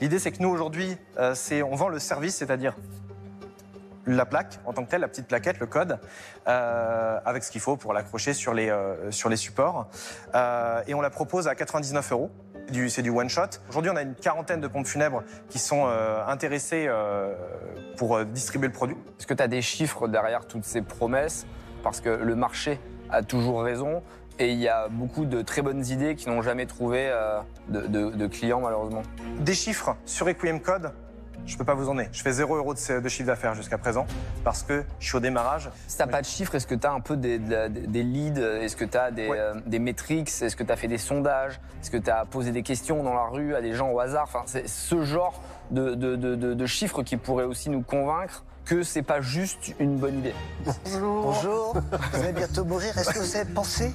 Speaker 8: L'idée, c'est que nous, aujourd'hui, euh, on vend le service, c'est-à-dire la plaque en tant que telle, la petite plaquette, le code, euh, avec ce qu'il faut pour l'accrocher sur, les, euh, sur les supports. Euh, et on la propose à 99 euros. C'est du one shot. Aujourd'hui, on a une quarantaine de pompes funèbres qui sont intéressées pour distribuer le produit.
Speaker 7: Est-ce que tu as des chiffres derrière toutes ces promesses? Parce que le marché a toujours raison et il y a beaucoup de très bonnes idées qui n'ont jamais trouvé de, de- de clients malheureusement.
Speaker 8: Des chiffres sur Equiem Code, je peux pas vous en donner. Je fais 0 euros de, de chiffre d'affaires jusqu'à présent parce que je suis au démarrage.
Speaker 7: Si t'as pas de chiffres, est-ce que tu as un peu des, de- des leads? Est-ce que tu as des, euh, des métriques? Est-ce que tu as fait des sondages? Est-ce que tu as posé des questions dans la rue à des gens au hasard? Enfin, c'est ce genre de, de- de- de- de chiffres qui pourraient aussi nous convaincre que c'est pas juste une bonne idée.
Speaker 11: Bonjour. Bonjour. Vous allez bientôt mourir. Est-ce que vous avez pensé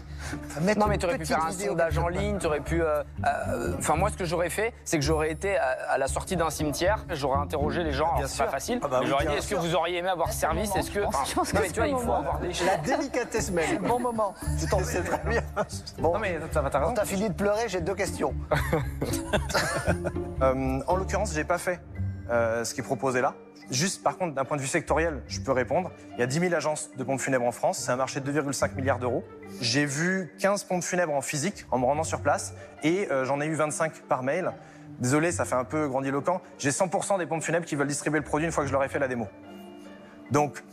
Speaker 11: à mettre
Speaker 7: Non, mais
Speaker 11: une
Speaker 7: tu aurais pu faire un sondage en ligne, tu aurais pu. euh, euh, Enfin, moi, ce que j'aurais fait, c'est que j'aurais été à, à la sortie d'un cimetière, j'aurais interrogé les gens. C'est pas facile.
Speaker 12: Ah bah oui,
Speaker 7: j'aurais dit est-ce que vous auriez aimé avoir ce service? Est-ce que.
Speaker 6: Je pense-
Speaker 7: non,
Speaker 6: que
Speaker 7: mais
Speaker 6: c'est
Speaker 7: tu vois,
Speaker 6: le
Speaker 7: il faut avoir des
Speaker 12: La délicatesse même.
Speaker 11: Bon moment. Je t'en
Speaker 12: C'est très bien.
Speaker 11: Bon,
Speaker 8: Non mais ça va, t'as raison.
Speaker 11: quand t'as fini de pleurer, j'ai deux questions.
Speaker 8: Euh, en l'occurrence, j'ai pas fait
Speaker 3: euh, ce qui est proposé là. Juste, par contre, d'un point de vue sectoriel, je peux répondre. Il y a 10 000 agences de pompes funèbres en France. C'est un marché de 2,5 milliards d'euros. J'ai vu 15 pompes funèbres en physique en me rendant sur place et euh, j'en ai eu 25 par mail. Désolé, ça fait un peu grandiloquent. J'ai 100% des pompes funèbres qui veulent distribuer le produit une fois que je leur ai fait la démo. Donc,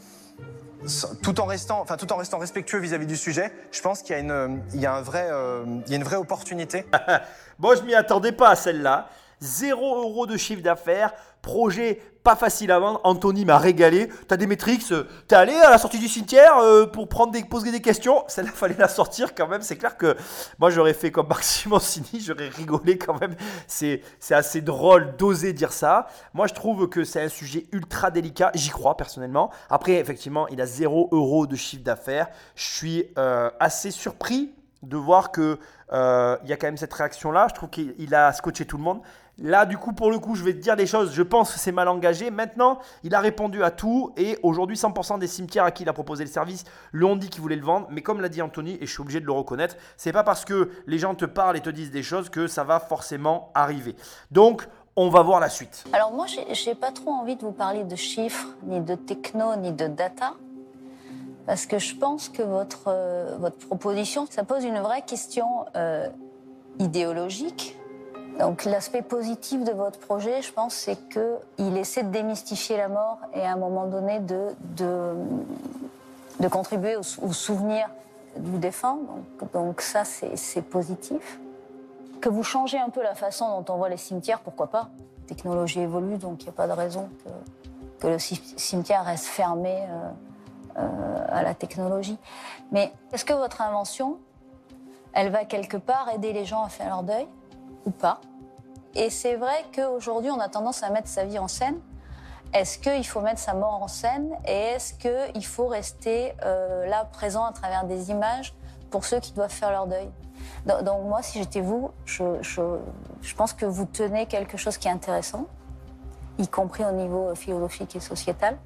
Speaker 3: tout en restant, enfin, tout en restant respectueux vis-à-vis du sujet, je pense qu'il y a une, y un euh, y a une vraie opportunité.
Speaker 4: Bon, je m'y attendais pas à celle-là. 0 euros de chiffre d'affaires, projet pas facile à vendre. Anthony m'a régalé. T'as des métriques, euh, t'es allé à la sortie du cimetière euh, pour prendre des, poser des questions? Celle-là, fallait la sortir quand même. C'est clair que moi, j'aurais fait comme Maxime Sini, j'aurais rigolé quand même. C'est assez drôle d'oser dire ça. Moi, je trouve que c'est un sujet ultra délicat. J'y crois personnellement. Après, effectivement, il a 0 euros de chiffre d'affaires. Je suis euh, assez surpris de voir que euh, il y a quand même cette réaction là. Je trouve qu'il a scotché tout le monde. Là, du coup, pour le coup, je vais te dire des choses. Je pense que c'est mal engagé. Maintenant, il a répondu à tout et aujourd'hui, 100% des cimetières à qui il a proposé le service lui ont dit qu'ils voulaient le vendre. Mais comme l'a dit Anthony, et je suis obligé de le reconnaître, c'est pas parce que les gens te parlent et te disent des choses que ça va forcément arriver. Donc, on va voir la suite.
Speaker 6: Alors moi, j'ai- pas trop envie de vous parler de chiffres, ni de techno, ni de data, parce que je pense que votre, euh, proposition, ça pose une vraie question euh, idéologique. Donc l'aspect positif de votre projet, je pense, c'est qu'il essaie de démystifier la mort et à un moment donné de, de, contribuer au, sou- au souvenir du défunt. Donc, donc ça, c'est positif. Que vous changez un peu la façon dont on voit les cimetières, pourquoi pas La technologie évolue, donc il n'y a pas de raison que, le ci- cimetière reste fermé euh, euh, à la technologie. Mais est-ce que votre invention, elle va quelque part aider les gens à faire leur deuil? Pas Et c'est vrai qu'aujourd'hui, on a tendance à mettre sa vie en scène. Est-ce qu'il faut mettre sa mort en scène Et est-ce qu'il faut rester euh, là, présent à travers des images pour ceux qui doivent faire leur deuil? Donc, moi, si j'étais vous, je, pense que vous tenez quelque chose qui est intéressant, y compris au niveau euh, philosophique et sociétal.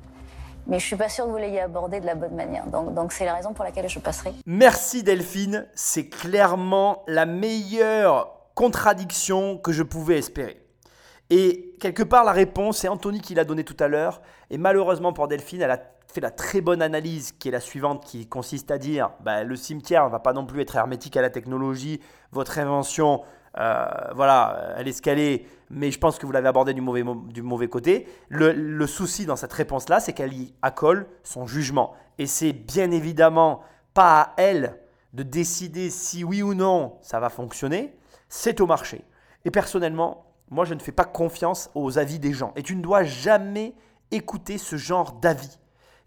Speaker 6: Mais je suis pas sûre que vous l'ayez abordé de la bonne manière. Donc c'est la raison pour laquelle je passerai.
Speaker 4: Merci Delphine, c'est clairement la meilleure contradiction que je pouvais espérer. Et quelque part, la réponse, c'est Anthony qui l'a donnée tout à l'heure. Et malheureusement pour Delphine, elle a fait la très bonne analyse qui est la suivante, qui consiste à dire bah, le cimetière ne va pas non plus être hermétique à la technologie. Votre invention, euh, voilà, elle est scalée, mais je pense que vous l'avez abordée du mauvais, du mauvais côté. Le, le souci dans cette réponse-là, c'est qu'elle y accole son jugement. Et c'est bien évidemment pas à elle de décider si oui ou non ça va fonctionner, c'est au marché. Et personnellement, moi je ne fais pas confiance aux avis des gens. Et tu ne dois jamais écouter ce genre d'avis.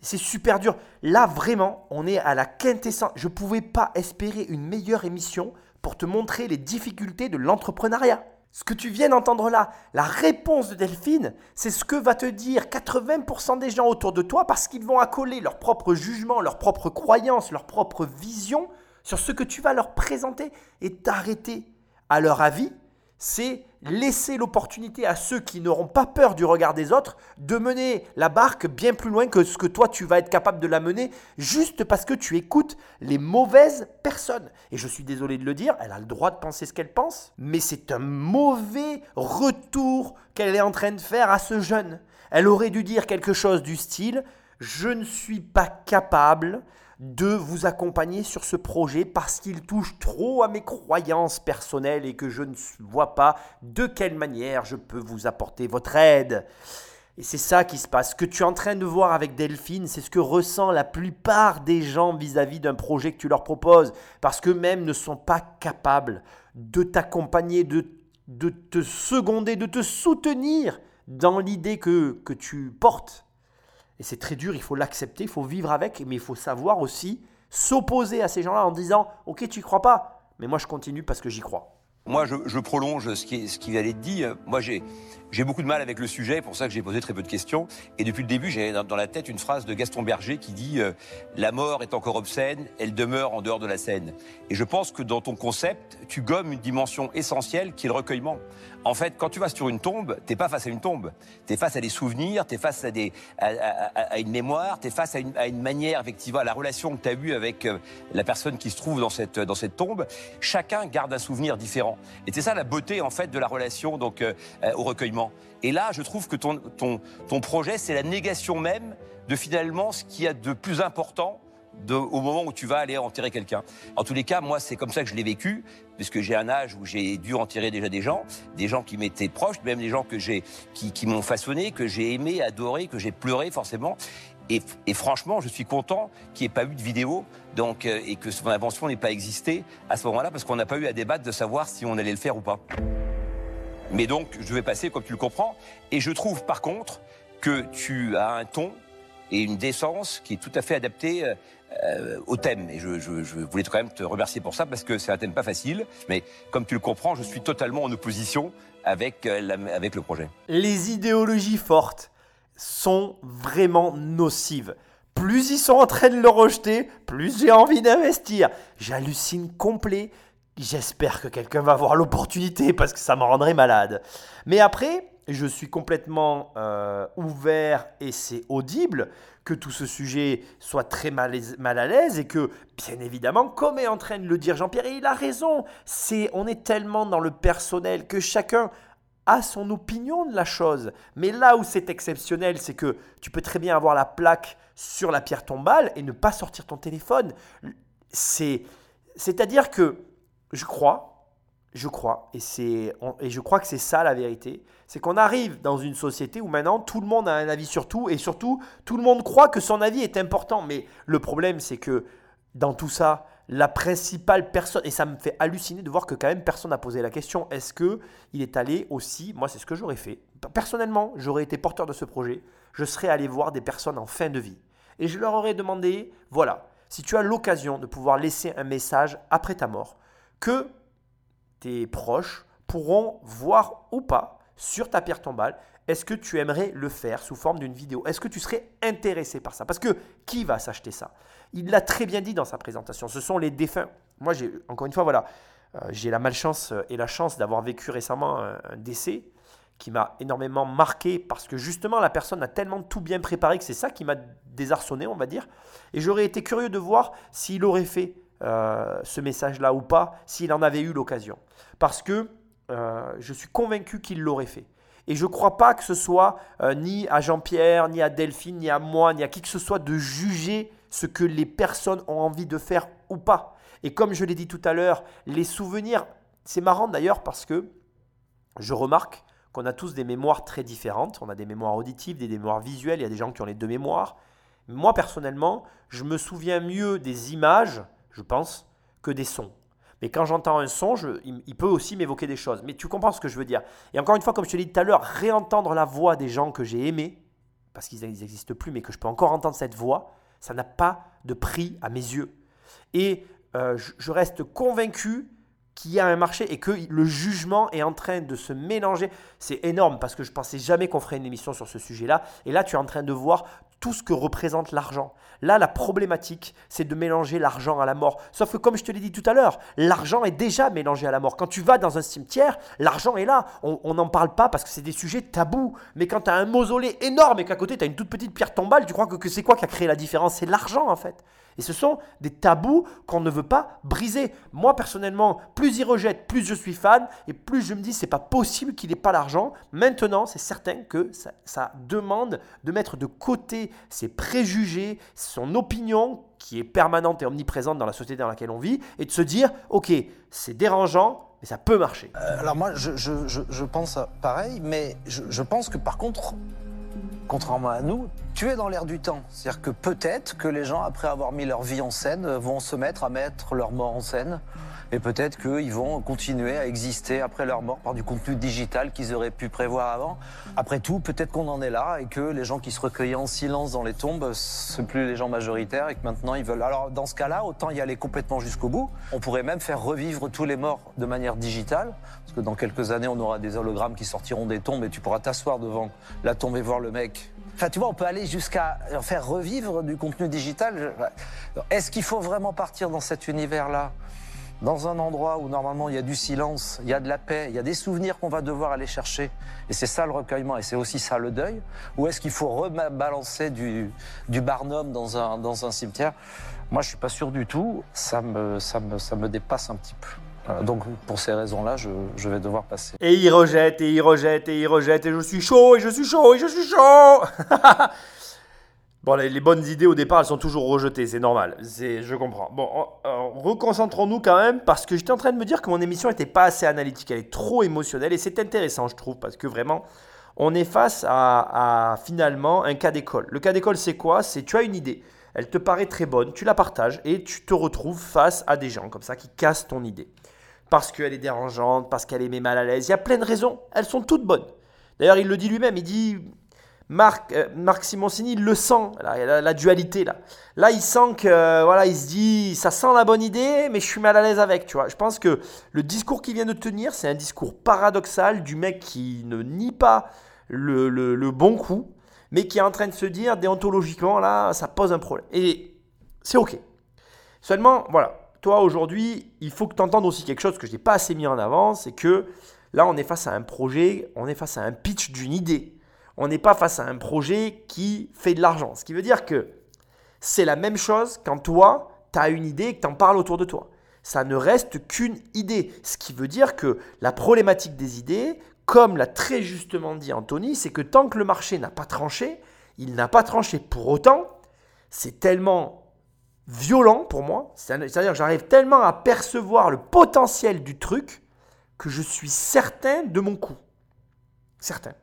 Speaker 4: C'est super dur. Là, vraiment, on est à la quintessence. Je ne pouvais pas espérer une meilleure émission pour te montrer les difficultés de l'entrepreneuriat. Ce que tu viens d'entendre là, la réponse de Delphine, c'est ce que va te dire 80% des gens autour de toi parce qu'ils vont accoler leur propre jugement, leur propre croyance, leur propre vision sur ce que tu vas leur présenter et t'arrêter à leur avis c'est laisser l'opportunité à ceux qui n'auront pas peur du regard des autres de mener la barque bien plus loin que ce que toi tu vas être capable de la mener juste parce que tu écoutes les mauvaises personnes. Et je suis désolé de le dire, elle a le droit de penser ce qu'elle pense, mais c'est un mauvais retour qu'elle est en train de faire à ce jeune. Elle aurait dû dire quelque chose du style je ne suis pas capable de vous accompagner sur ce projet parce qu'il touche trop à mes croyances personnelles et que je ne vois pas de quelle manière je peux vous apporter votre aide. Et c'est ça qui se passe. Ce que tu es en train de voir avec Delphine, c'est ce que ressent la plupart des gens vis-à-vis d'un projet que tu leur proposes. Parce qu'eux-mêmes ne sont pas capables de t'accompagner, de, de te seconder, de te soutenir dans l'idée que, que tu portes. Et c'est très dur, il faut l'accepter, il faut vivre avec, mais il faut savoir aussi s'opposer à ces gens-là en disant Ok, tu y crois pas, mais moi je continue parce que j'y crois.
Speaker 5: Moi, je, prolonge ce qui, ce qui allait être dit. Moi, j'ai, j'ai beaucoup de mal avec le sujet, pour ça que j'ai posé très peu de questions. Et depuis le début, j'ai dans, la tête une phrase de Gaston Berger qui dit euh, La mort est encore obscène, elle demeure en dehors de la scène. Et je pense que dans ton concept, tu gommes une dimension essentielle qui est le recueillement. En fait, quand tu vas sur une tombe, t'es pas face à une tombe. T'es face à des souvenirs, t'es face à, des, à, une mémoire, t'es face à une, à une manière, effectivement, à la relation que tu as eue avec euh, la personne qui se trouve dans cette, dans cette tombe. Chacun garde un souvenir différent. Et c'est ça la beauté en fait de la relation donc euh, au recueillement. Et là, je trouve que ton, projet, c'est la négation même de finalement ce qu'il y a de plus important au moment où tu vas aller enterrer quelqu'un. En tous les cas, moi, c'est comme ça que je l'ai vécu, puisque j'ai un âge où j'ai dû enterrer déjà des gens, des gens qui m'étaient proches, même des gens que j'ai, qui, m'ont façonné, que j'ai aimé, adoré, que j'ai pleuré forcément. Et, et franchement, je suis content qu'il n'y ait pas eu de vidéo donc, euh, et que son invention n'ait pas existé à ce moment-là, parce qu'on n'a pas eu à débattre de savoir si on allait le faire ou pas. Mais donc, je vais passer comme tu le comprends. Et je trouve par contre que tu as un ton et une décence qui est tout à fait adaptée euh, au thème. Et je, je- je voulais quand même te remercier pour ça parce que c'est un thème pas facile. Mais comme tu le comprends, je suis totalement en opposition avec, euh, avec le projet.
Speaker 4: Les idéologies fortes sont vraiment nocives. Plus ils sont en train de le rejeter, plus j'ai envie d'investir. J'hallucine complet. J'espère que quelqu'un va avoir l'opportunité parce que ça me rendrait malade. Mais après, je suis complètement euh, ouvert et c'est audible que tout ce sujet soit très mal, à l'aise et que, bien évidemment, comme est en train de le dire Jean-Pierre, et il a raison, c'est, on est tellement dans le personnel que chacun a son opinion de la chose. Mais là où c'est exceptionnel, c'est que tu peux très bien avoir la plaque sur la pierre tombale et ne pas sortir ton téléphone. C'est, c'est-à-dire que je crois, je crois, et, c'est, et je crois que c'est ça la vérité, c'est qu'on arrive dans une société où maintenant tout le monde a un avis sur tout et surtout tout le monde croit que son avis est important. Mais le problème, c'est que dans tout ça, la principale personne, et ça me fait halluciner de voir que quand même personne n'a posé la question, est-ce que il est allé aussi, moi c'est ce que j'aurais fait, personnellement, j'aurais été porteur de ce projet, je serais allé voir des personnes en fin de vie. Et je leur aurais demandé, voilà, si tu as l'occasion de pouvoir laisser un message après ta mort, que tes proches pourront voir ou pas sur ta pierre tombale, est-ce que tu aimerais le faire sous forme d'une vidéo? Est-ce que tu serais intéressé par ça? Parce que qui va s'acheter ça? Il l'a très bien dit dans sa présentation, ce sont les défunts. Moi, j'ai encore une fois, voilà, euh, j'ai la malchance et la chance d'avoir vécu récemment un décès qui m'a énormément marqué parce que justement la personne a tellement tout bien préparé que c'est ça qui m'a désarçonné, on va dire. Et j'aurais été curieux de voir s'il aurait fait euh, ce message-là ou pas, s'il en avait eu l'occasion. Parce que euh, je suis convaincu qu'il l'aurait fait. Et je ne crois pas que ce soit euh, ni à Jean-Pierre, ni à Delphine, ni à moi, ni à qui que ce soit de juger ce que les personnes ont envie de faire ou pas. Et comme je l'ai dit tout à l'heure, les souvenirs, c'est marrant d'ailleurs parce que je remarque qu'on a tous des mémoires très différentes. On a des mémoires auditives, des mémoires visuelles, il y a des gens qui ont les deux mémoires. Moi, personnellement, je me souviens mieux des images, je pense, que des sons. Mais quand j'entends un son, il, peut aussi m'évoquer des choses. Mais tu comprends ce que je veux dire. Et encore une fois, comme je te l'ai dit tout à l'heure, réentendre la voix des gens que j'ai aimés, parce qu'ils n'existent plus, mais que je peux encore entendre cette voix, ça n'a pas de prix à mes yeux. Et euh, je, je reste convaincu qu'il y a un marché et que le jugement est en train de se mélanger. C'est énorme parce que je pensais jamais qu'on ferait une émission sur ce sujet-là. Et là, tu es en train de voir tout ce que représente l'argent. Là, la problématique, c'est de mélanger l'argent à la mort. Sauf que, comme je te l'ai dit tout à l'heure, l'argent est déjà mélangé à la mort. Quand tu vas dans un cimetière, l'argent est là. On n'en parle pas parce que c'est des sujets tabous. Mais quand tu as un mausolée énorme et qu'à côté, tu as une toute petite pierre tombale, tu crois que, que c'est quoi qui a créé la différence? C'est l'argent, en fait. Et ce sont des tabous qu'on ne veut pas briser. Moi, personnellement, plus ils rejettent, plus je suis fan, et plus je me dis, c'est pas possible qu'il n'ait pas l'argent. Maintenant, c'est certain que ça demande de mettre de côté ses préjugés, son opinion, qui est permanente et omniprésente dans la société dans laquelle on vit, et de se dire, ok, c'est dérangeant, mais ça peut marcher.
Speaker 11: Alors moi, je, je- je- je pense pareil, mais je, pense que par contre, contrairement à nous, tu es dans l'air du temps. C'est-à-dire que peut-être que les gens, après avoir mis leur vie en scène, euh, vont se mettre à mettre leur mort en scène. Et peut-être qu'ils vont continuer à exister après leur mort par du contenu digital qu'ils auraient pu prévoir avant. Après tout, peut-être qu'on en est là et que les gens qui se recueillaient en silence dans les tombes, c'est plus les gens majoritaires et que maintenant ils veulent. Alors dans ce cas-là, autant y aller complètement jusqu'au bout. On pourrait même faire revivre tous les morts de manière digitale, parce que dans quelques années, on aura des hologrammes qui sortiront des tombes et tu pourras t'asseoir devant la tombe et voir le mec. Enfin, tu vois, on peut aller jusqu'à faire revivre du contenu digital. Est-ce qu'il faut vraiment partir dans cet univers-là? Dans un endroit où normalement il y a du silence, il y a de la paix, il y a des souvenirs qu'on va devoir aller chercher. Et c'est ça le recueillement et c'est aussi ça le deuil. Ou est-ce qu'il faut rebalancer du, du barnum dans un, dans un cimetière? Moi je suis pas sûr du tout. Ça me, ça, me, ça me dépasse un petit peu. Donc pour ces raisons-là, je, je vais devoir passer.
Speaker 4: Et il rejette, et il rejette, et il rejette, et je suis chaud, et je suis chaud, et je suis chaud Bon, les, bonnes idées au départ, elles sont toujours rejetées, c'est normal, c'est, je comprends. Bon, en- en- reconcentrons-nous quand même, parce que j'étais en train de me dire que mon émission n'était pas assez analytique, elle est trop émotionnelle, et c'est intéressant, je trouve, parce que vraiment, on est face à, finalement un cas d'école. Le cas d'école, c'est quoi? C'est tu as une idée, elle te paraît très bonne, tu la partages, et tu te retrouves face à des gens comme ça qui cassent ton idée parce qu'elle est dérangeante, parce qu'elle est mal à l'aise. Il y a plein de raisons. Elles sont toutes bonnes. D'ailleurs, il le dit lui-même. Il dit Marc, euh, Marc Simoncini, le sent, la, dualité là. Là, il sent que euh, voilà, il se dit, ça sent la bonne idée, mais je suis mal à l'aise avec. Tu vois. Je pense que le discours qu'il vient de tenir, c'est un discours paradoxal du mec qui ne nie pas le bon coup, mais qui est en train de se dire déontologiquement là, ça pose un problème. Et c'est ok. Seulement, voilà, toi aujourd'hui, il faut que tu entendes aussi quelque chose que je n'ai pas assez mis en avant, c'est que là, on est face à un projet, on est face à un pitch d'une idée. On n'est pas face à un projet qui fait de l'argent. Ce qui veut dire que c'est la même chose quand toi, tu as une idée et que tu en parles autour de toi. Ça ne reste qu'une idée. Ce qui veut dire que la problématique des idées, comme l'a très justement dit Anthony, c'est que tant que le marché n'a pas tranché, il n'a pas tranché. Pour autant, c'est tellement violent pour moi. C'est- C'est-à-dire que j'arrive tellement à percevoir le potentiel du truc que je suis certain de mon coup. Certain.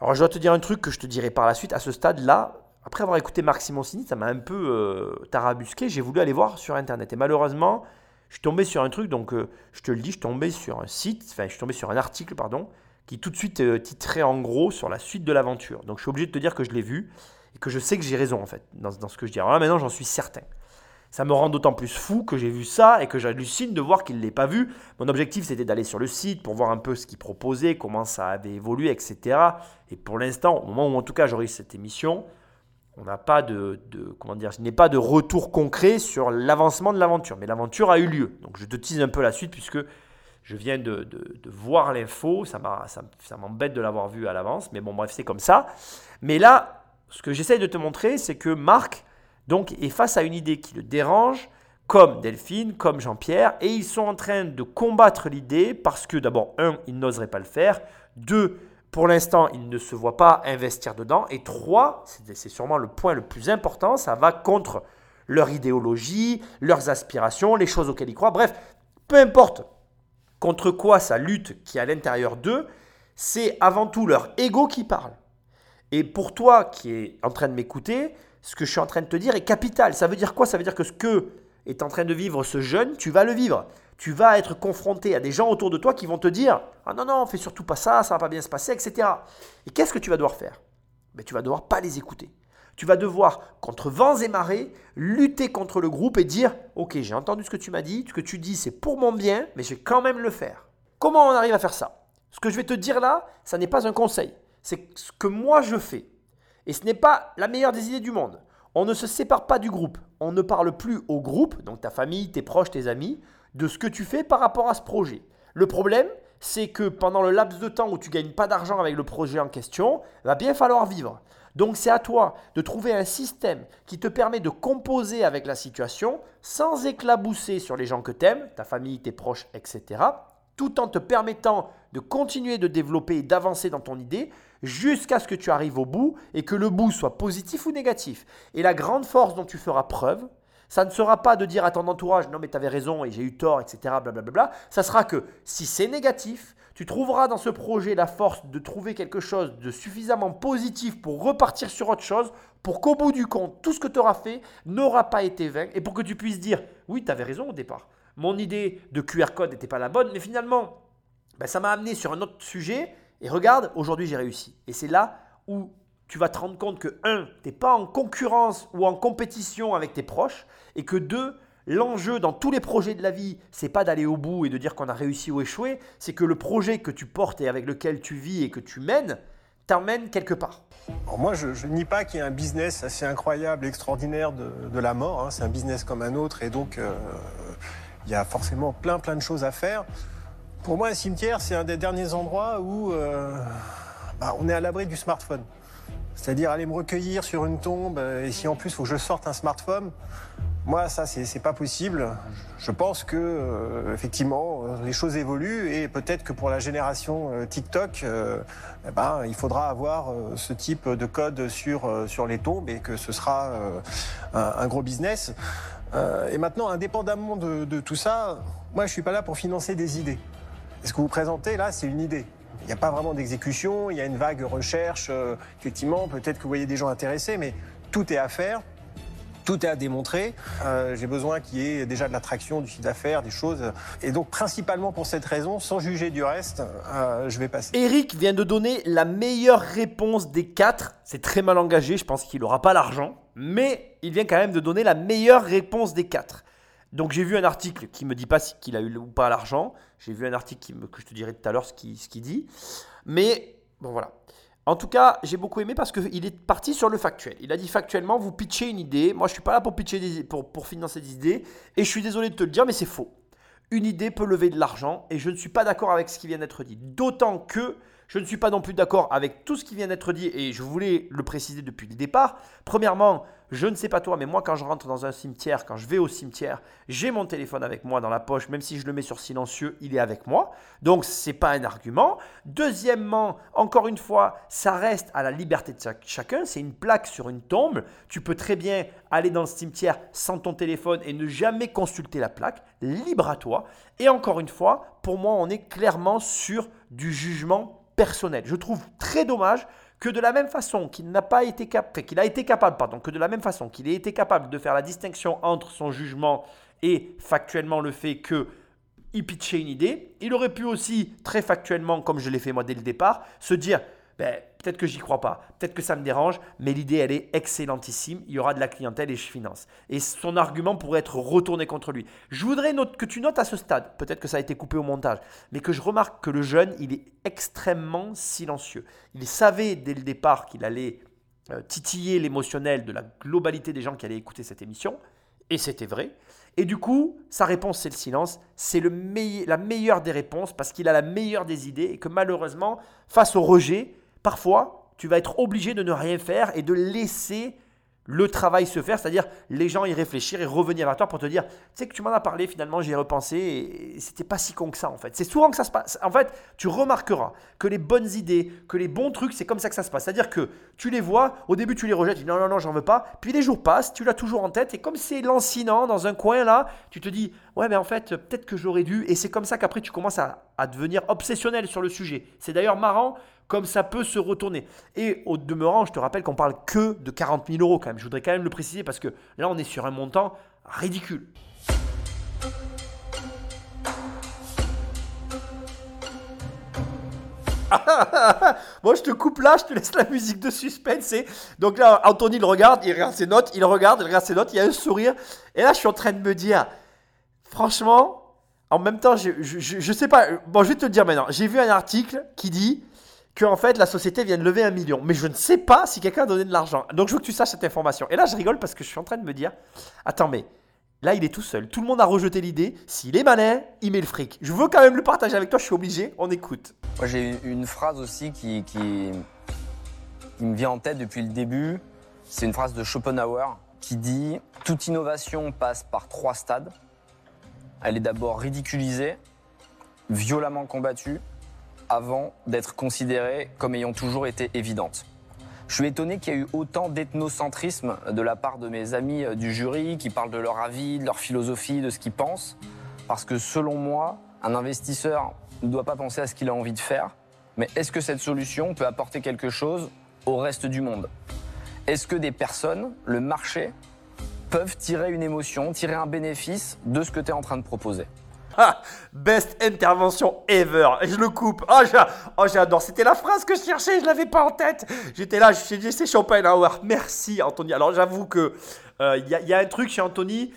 Speaker 4: Alors je dois te dire un truc que je te dirai par la suite. À ce stade-là, après avoir écouté Marc Simoncini, ça m'a un peu euh, tarabusqué. J'ai voulu aller voir sur Internet. Et malheureusement, je suis tombé sur un truc, donc euh, je te le dis, je suis tombé sur un site, enfin je suis tombé sur un article, pardon, qui tout de suite euh, titrait en gros sur la suite de l'aventure. Donc je suis obligé de te dire que je l'ai vu et que je sais que j'ai raison en fait dans, dans ce que je dis. Alors là maintenant j'en suis certain. Ça me rend d'autant plus fou que j'ai vu ça et que j'hallucine de voir qu'il ne l'ait pas vu. Mon objectif c'était d'aller sur le site pour voir un peu ce qu'il proposait, comment ça avait évolué, etc. Et pour l'instant, au moment où en tout cas j'aurai cette émission, on n'a pas de, comment dire, je n'ai pas de retour concret sur l'avancement de l'aventure. Mais l'aventure a eu lieu. Donc je te tease un peu la suite puisque je viens de, voir l'info. Ça, ça m'embête de l'avoir vu à l'avance. Mais bon, bref, c'est comme ça. Mais là, ce que j'essaye de te montrer, c'est que Marc donc, est face à une idée qui le dérange, comme Delphine, comme Jean-Pierre, et ils sont en train de combattre l'idée parce que d'abord, un, ils n'oseraient pas le faire, deux, pour l'instant, ils ne se voient pas investir dedans, et trois, c'est sûrement le point le plus important, ça va contre leur idéologie, leurs aspirations, les choses auxquelles ils croient, bref, peu importe contre quoi ça lutte qui est à l'intérieur d'eux, c'est avant tout leur ego qui parle. Et pour toi qui es en train de m'écouter, ce que je suis en train de te dire est capital. Ça veut dire quoi? Ça veut dire que ce que est en train de vivre ce jeune, tu vas le vivre. Tu vas être confronté à des gens autour de toi qui vont te dire Ah non, non, fais surtout pas ça, ça va pas bien se passer, etc. Et qu'est-ce que tu vas devoir faire? Ben, Tu vas devoir pas les écouter. Tu vas devoir, contre vents et marées, lutter contre le groupe et dire Ok, j'ai entendu ce que tu m'as dit, ce que tu dis c'est pour mon bien, mais je vais quand même le faire. Comment on arrive à faire ça? Ce que je vais te dire là, ça n'est pas un conseil. C'est ce que moi je fais. Et ce n'est pas la meilleure des idées du monde. On ne se sépare pas du groupe. On ne parle plus au groupe, donc ta famille, tes proches, tes amis, de ce que tu fais par rapport à ce projet. Le problème, c'est que pendant le laps de temps où tu gagnes pas d'argent avec le projet en question, va bien falloir vivre. Donc c'est à toi de trouver un système qui te permet de composer avec la situation sans éclabousser sur les gens que t'aimes, ta famille, tes proches, etc. Tout en te permettant de continuer de développer et d'avancer dans ton idée jusqu'à ce que tu arrives au bout et que le bout soit positif ou négatif. Et la grande force dont tu feras preuve, ça ne sera pas de dire à ton entourage non mais tu avais raison et j'ai eu tort, etc. Blablabla. Ça sera que si c'est négatif, tu trouveras dans ce projet la force de trouver quelque chose de suffisamment positif pour repartir sur autre chose, pour qu'au bout du compte, tout ce que tu auras fait n'aura pas été vain et pour que tu puisses dire oui, tu avais raison au départ. Mon idée de QR code n'était pas la bonne, mais finalement, ben, ça m'a amené sur un autre sujet. Et regarde, aujourd'hui j'ai réussi. Et c'est là où tu vas te rendre compte que, un, tu n'es pas en concurrence ou en compétition avec tes proches, et que deux, l'enjeu dans tous les projets de la vie, c'est pas d'aller au bout et de dire qu'on a réussi ou échoué, c'est que le projet que tu portes et avec lequel tu vis et que tu mènes, t'emmène quelque part.
Speaker 12: Alors moi, je, je nie pas qu'il y a un business assez incroyable, extraordinaire de, de la mort. hein. C'est un business comme un autre et donc euh, il y a forcément plein plein de choses à faire. Pour moi, un cimetière, c'est un des derniers endroits où euh, bah, on est à l'abri du smartphone. C'est-à-dire aller me recueillir sur une tombe euh, et si en plus il faut que je sorte un smartphone, Moi, ça, c'est pas possible. Je pense que, euh, effectivement, les choses évoluent et peut-être que pour la génération TikTok, eh ben, il faudra avoir ce type de code sur, sur les tombes et que ce sera un, gros business. Et maintenant, indépendamment de, de tout ça, moi, je suis pas là pour financer des idées. Ce que vous présentez là, c'est une idée. Il n'y a pas vraiment d'exécution, il y a une vague recherche. euh, effectivement, peut-être que vous voyez des gens intéressés, mais tout est à faire. Tout est à démontrer. Euh, J'ai besoin qu'il y ait déjà de l'attraction, du chiffre d'affaires, des choses. Et donc, principalement pour cette raison, sans juger du reste, euh, je vais passer.
Speaker 4: Eric vient de donner la meilleure réponse des quatre. C'est très mal engagé, je pense qu'il n'aura pas l'argent. Mais il vient quand même de donner la meilleure réponse des quatre. Donc j'ai vu un article qui me dit pas qu'il a eu ou pas l'argent. J'ai vu un article qui que je te dirai tout à l'heure ce qu'il ce qu'il dit. Mais bon voilà. En tout cas, j'ai beaucoup aimé parce qu'il est parti sur le factuel. Il a dit factuellement, vous pitchez une idée. Moi, je suis pas là pour pitcher pour, pour financer des idées. Et je suis désolé de te le dire, mais c'est faux. Une idée peut lever de l'argent et je ne suis pas d'accord avec ce qui vient d'être dit. D'autant que je ne suis pas non plus d'accord avec tout ce qui vient d'être dit et je voulais le préciser depuis le départ. Premièrement, je ne sais pas toi, mais moi quand je rentre dans un cimetière, quand je vais au cimetière, j'ai mon téléphone avec moi dans la poche, même si je le mets sur silencieux, il est avec moi. Donc c'est pas un argument. Deuxièmement, encore une fois, ça reste à la liberté de chac- chacun. C'est une plaque sur une tombe. Tu peux très bien aller dans le cimetière sans ton téléphone et ne jamais consulter la plaque. Libre à toi. Et encore une fois, pour moi, on est clairement sur du jugement Je trouve très dommage que de la même façon qu'il n'a pas été capable, a été capable, pardon, que de la même façon qu'il ait été capable de faire la distinction entre son jugement et factuellement le fait que il pitchait une idée, il aurait pu aussi très factuellement, comme je l'ai fait moi dès le départ, se dire ben, peut-être que j'y crois pas, peut-être que ça me dérange, mais l'idée elle est excellentissime, il y aura de la clientèle et je finance. Et son argument pourrait être retourné contre lui. Je voudrais que tu notes à ce stade, peut-être que ça a été coupé au montage, mais que je remarque que le jeune, il est extrêmement silencieux. Il savait dès le départ qu'il allait euh, titiller l'émotionnel de la globalité des gens qui allaient écouter cette émission, et c'était vrai. Et du coup, sa réponse, c'est le silence. C'est le la meilleure des réponses parce qu'il a la meilleure des idées et que malheureusement, face au rejet, parfois, tu vas être obligé de ne rien faire et de laisser le travail se faire, c'est-à-dire les gens y réfléchir et revenir vers toi pour te dire, tu sais que tu m'en as parlé, finalement j'y ai repensé et c'était pas si con que ça en fait. C'est souvent que ça se passe. En fait, tu remarqueras que les bonnes idées, que les bons trucs, c'est comme ça que ça se passe. C'est-à-dire que tu les vois, au début tu les rejettes, tu dis non, non, non, j'en veux pas. Puis les jours passent, tu l'as toujours en tête et comme c'est lancinant dans un coin là, tu te dis, ouais, mais en fait, peut-être que j'aurais dû. Et c'est comme ça qu'après tu commences à, à devenir obsessionnel sur le sujet. C'est d'ailleurs marrant comme ça peut se retourner. Et au demeurant, je te rappelle qu'on parle que de 40 000 euros quand même. Je voudrais quand même le préciser parce que là, on est sur un montant ridicule. Moi, je te coupe là, je te laisse la musique de suspense. Et donc là, Anthony le regarde, il regarde ses notes, il regarde, il regarde ses notes, il y a un sourire. Et là, je suis en train de me dire, franchement, en même temps, je, je, je- je sais pas. Bon, je vais te le dire maintenant. J'ai vu un article qui dit que en fait la société vient de lever un million, mais je ne sais pas si quelqu'un a donné de l'argent. Donc je veux que tu saches cette information. Et là, je rigole parce que je suis en train de me dire, attends, mais là, il est tout seul. Tout le monde a rejeté l'idée. S'il est malin, il met le fric. Je veux quand même le partager avec toi. Je suis obligé. On écoute.
Speaker 7: Moi, j'ai une- phrase aussi qui, qui, qui me vient en tête depuis le début. C'est une phrase de Schopenhauer qui dit Toute innovation passe par trois stades. Elle est d'abord ridiculisée, violemment combattue, avant d'être considérée comme ayant toujours été évidente. Je suis étonné qu'il y ait eu autant d'ethnocentrisme de la part de mes amis euh, du jury qui parlent de leur avis, de leur philosophie, de ce qu'ils pensent. Parce que selon moi, un investisseur ne doit pas penser à ce qu'il a envie de faire, mais est-ce que cette solution peut apporter quelque chose au reste du monde? Est-ce que des personnes, le marché, peuvent tirer une émotion, tirer un bénéfice de ce que tu es en train de proposer?
Speaker 4: best intervention ever. Je le coupe. Oh, j'a- oh, j'adore. C'était la phrase que je cherchais. Je l'avais pas en tête. J'étais là. Dit, c'est Schopenhauer. Merci, Anthony. Alors, j'avoue que euh, il y, a- un truc chez Anthony.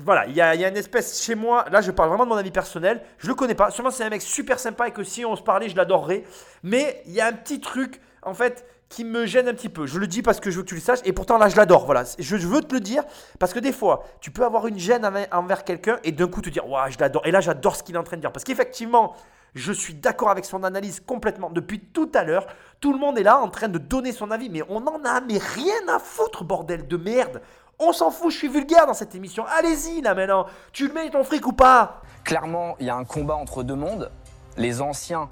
Speaker 4: voilà, il y a, il y a une espèce chez moi. Là, je parle vraiment de mon avis personnel. Je le connais pas. Sûrement, c'est un mec super sympa et que si on se parlait, je l'adorerais. Mais il y a un petit truc, en fait, qui me gêne un petit peu. Je le dis parce que je veux que tu le saches. Et pourtant, là, je l'adore. Voilà. Je, veux te le dire parce que des fois, tu peux avoir une gêne envers, envers quelqu'un et d'un coup te dire, waouh, je l'adore. Et là, j'adore ce qu'il est en train de dire. Parce qu'effectivement, je suis d'accord avec son analyse complètement. Depuis tout à l'heure, tout le monde est là en train de donner son avis. Mais on en a mais rien à foutre, bordel de merde. On s'en fout, je suis vulgaire dans cette émission. Allez-y là maintenant. Tu le mets ton fric ou pas?
Speaker 7: Clairement, il y a un combat entre deux mondes, les anciens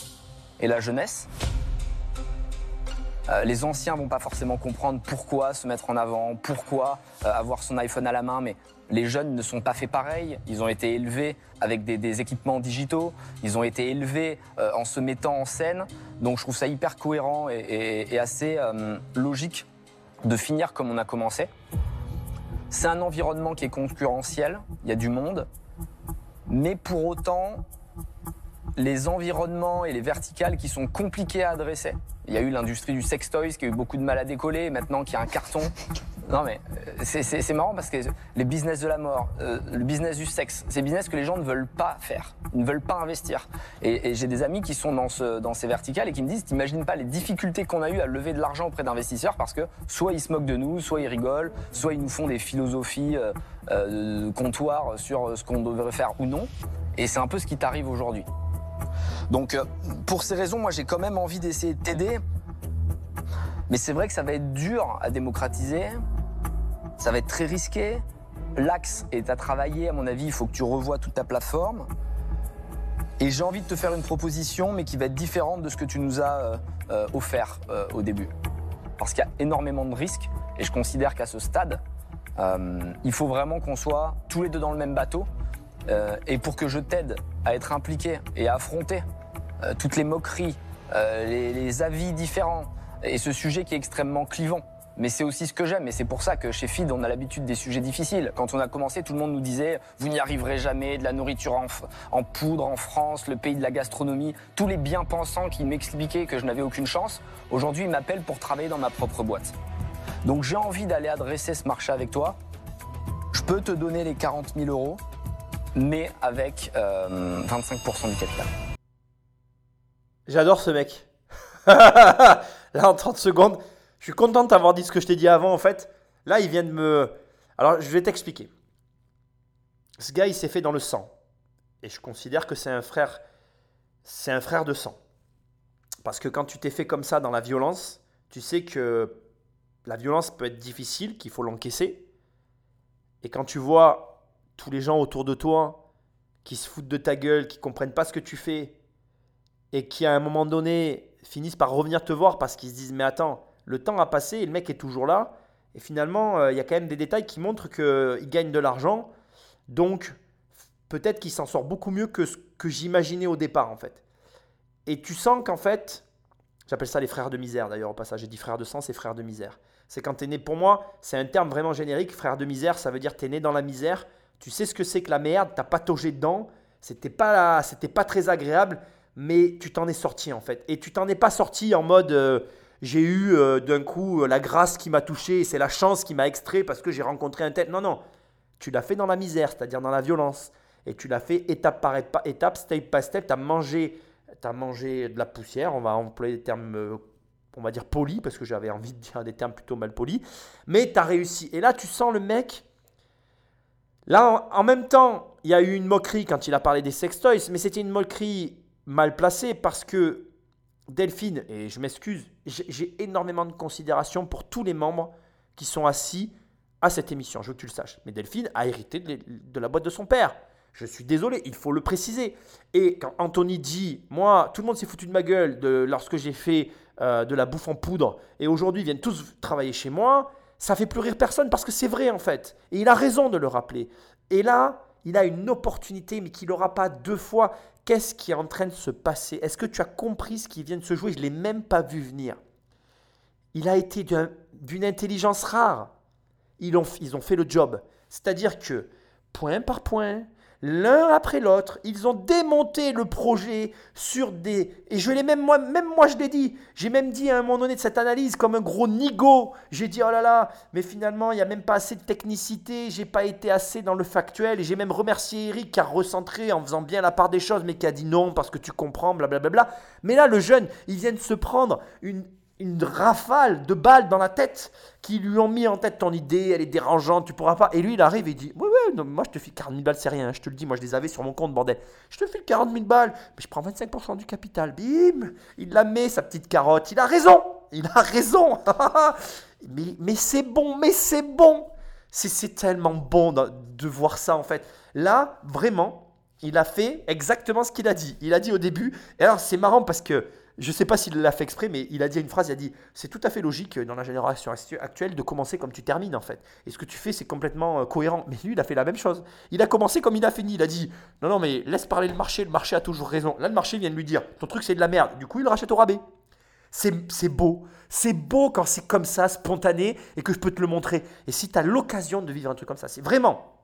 Speaker 7: et la jeunesse. Euh, les anciens vont pas forcément comprendre pourquoi se mettre en avant, pourquoi euh, avoir son iPhone à la main, mais les jeunes ne sont pas faits pareil. Ils ont été élevés avec des, équipements digitaux, ils ont été élevés euh, en se mettant en scène. Donc je trouve ça hyper cohérent et, assez logique de finir comme on a commencé. C'est un environnement qui est concurrentiel, il y a du monde, mais pour autant, les environnements et les verticales qui sont compliqués à adresser. Il y a eu l'industrie du sextoys qui a eu beaucoup de mal à décoller, et maintenant qu'il y a un carton. Non mais euh, c'est- marrant parce que les business de la mort, euh, le business du sexe, c'est business que les gens ne veulent pas faire, ils ne veulent pas investir. Et, j'ai des amis qui sont dans, ce, dans ces verticales et qui me disent, t'imagines pas les difficultés qu'on a eu à lever de l'argent auprès d'investisseurs parce que soit ils se moquent de nous, soit ils rigolent, soit ils nous font des philosophies euh, euh, sur ce qu'on devrait faire ou non. Et c'est un peu ce qui t'arrive aujourd'hui. Donc, euh, pour ces raisons, moi, j'ai quand même envie d'essayer de t'aider. Mais c'est vrai que ça va être dur à démocratiser. Ça va être très risqué. L'axe est à travailler. À mon avis, il faut que tu revoies toute ta plateforme. Et j'ai envie de te faire une proposition, mais qui va être différente de ce que tu nous as euh, euh, offert au début. Parce qu'il y a énormément de risques. Et je considère qu'à ce stade, il faut vraiment qu'on soit tous les deux dans le même bateau. Euh, et pour que je t'aide à être impliqué et à affronter euh, toutes les moqueries, euh, les, avis différents et ce sujet qui est extrêmement clivant. Mais c'est aussi ce que j'aime et c'est pour ça que chez Feed, on a l'habitude des sujets difficiles. Quand on a commencé, tout le monde nous disait Vous n'y arriverez jamais, de la nourriture en, en poudre en France, le pays de la gastronomie. Tous les bien-pensants qui m'expliquaient que je n'avais aucune chance, aujourd'hui, ils m'appellent pour travailler dans ma propre boîte. Donc j'ai envie d'aller adresser ce marché avec toi. Je peux te donner les 40 000 euros, mais avec euh, 25% du capital.
Speaker 4: J'adore ce mec. Là, en 30 secondes, je suis content de t'avoir dit ce que je t'ai dit avant, en fait. Là, il vient de me. Alors, je vais t'expliquer. Ce gars, il s'est fait dans le sang. Et je considère que c'est un frère. C'est un frère de sang. Parce que quand tu t'es fait comme ça dans la violence, tu sais que la violence peut être difficile, qu'il faut l'encaisser. Et quand tu vois tous les gens autour de toi qui se foutent de ta gueule, qui comprennent pas ce que tu fais, et qui à un moment donné finissent par revenir te voir parce qu'ils se disent mais attends, le temps a passé et le mec est toujours là. Et finalement, euh, il y a quand même des détails qui montrent qu'il gagne de l'argent. Donc, peut-être qu'il s'en sort beaucoup mieux que ce que j'imaginais au départ en fait. Et tu sens qu'en fait, j'appelle ça les frères de misère d'ailleurs au passage, j'ai dit frères de sang, c'est frères de misère. C'est quand tu es né, pour moi, c'est un terme vraiment générique, frère de misère, ça veut dire tu es né dans la misère, tu sais ce que c'est que la merde, t'as pataugé dedans, c'était pas, c'était pas très agréable, mais tu t'en es sorti en fait. Et tu t'en es pas sorti en mode euh, j'ai eu euh, d'un coup euh, la grâce qui m'a touché c'est la chance qui m'a extrait parce que j'ai rencontré un tel. Non, non, tu l'as fait dans la misère, c'est-à-dire dans la violence. Et tu l'as fait étape par étape, step by step. Tu as mangé, as mangé de la poussière, on va employer des termes, on va dire polis, parce que j'avais envie de dire des termes plutôt mal polis. Mais tu as réussi. Et là, tu sens le mec. Là, en, même temps, il y a eu une moquerie quand il a parlé des sextoys, mais c'était une moquerie mal placée parce que Delphine, et je m'excuse, j'ai énormément de considération pour tous les membres qui sont assis à cette émission, je veux que tu le saches. Mais Delphine a hérité de la boîte de son père. Je suis désolé, il faut le préciser. Et quand Anthony dit, moi, tout le monde s'est foutu de ma gueule de, lorsque j'ai fait euh, de la bouffe en poudre, et aujourd'hui ils viennent tous travailler chez moi, ça fait plus rire personne parce que c'est vrai en fait. Et il a raison de le rappeler. Et là, il a une opportunité, mais qu'il n'aura pas deux fois. Qu'est-ce qui est en train de se passer? Est-ce que tu as compris ce qui vient de se jouer? Je ne l'ai même pas vu venir. Il a été d'un- d'une intelligence rare. Ils ont fait le job. C'est-à-dire que, point par point, l'un après l'autre, ils ont démonté le projet sur des... Et je l'ai même moi, même moi je l'ai dit. J'ai même dit à un moment donné de cette analyse comme un gros nigo. J'ai dit, oh là là, mais finalement, il n'y a même pas assez de technicité, j'ai pas été assez dans le factuel. Et j'ai même remercié Eric qui a recentré en faisant bien la part des choses, mais qui a dit non parce que tu comprends, blablabla. Mais là, le jeune, il vient de se prendre une, une rafale de balles dans la tête qui lui ont mis en tête ton idée, elle est dérangeante, tu pourras pas. Et lui, il arrive et il dit Ouais, ouais, non, moi je te file 40 000 balles, c'est rien, je te le dis, moi je les avais sur mon compte, bordel. Je te file 40 000 balles, mais je prends 25% du capital. Bim Il la met, sa petite carotte. Il a raison Il a raison mais mais c'est bon, mais c'est bon C'est c'est tellement bon de, de voir ça en fait. Là, vraiment, il a fait exactement ce qu'il a dit. Il a dit au début, et alors c'est marrant parce que je ne sais pas s'il l'a fait exprès, mais il a dit une phrase, il a dit, c'est tout à fait logique dans la génération actu- actuelle de commencer comme tu termines en fait. Et ce que tu fais, c'est complètement euh, cohérent. Mais lui, il a fait la même chose. Il a commencé comme il a fini. Il a dit, non, non, mais laisse parler le marché, le marché a toujours raison. Là, le marché vient de lui dire, ton truc c'est de la merde. Du coup, il le rachète au rabais. C'est beau. C'est beau quand c'est comme ça, spontané, et que je peux te le montrer. Et si tu as l'occasion de vivre un truc comme ça, c'est vraiment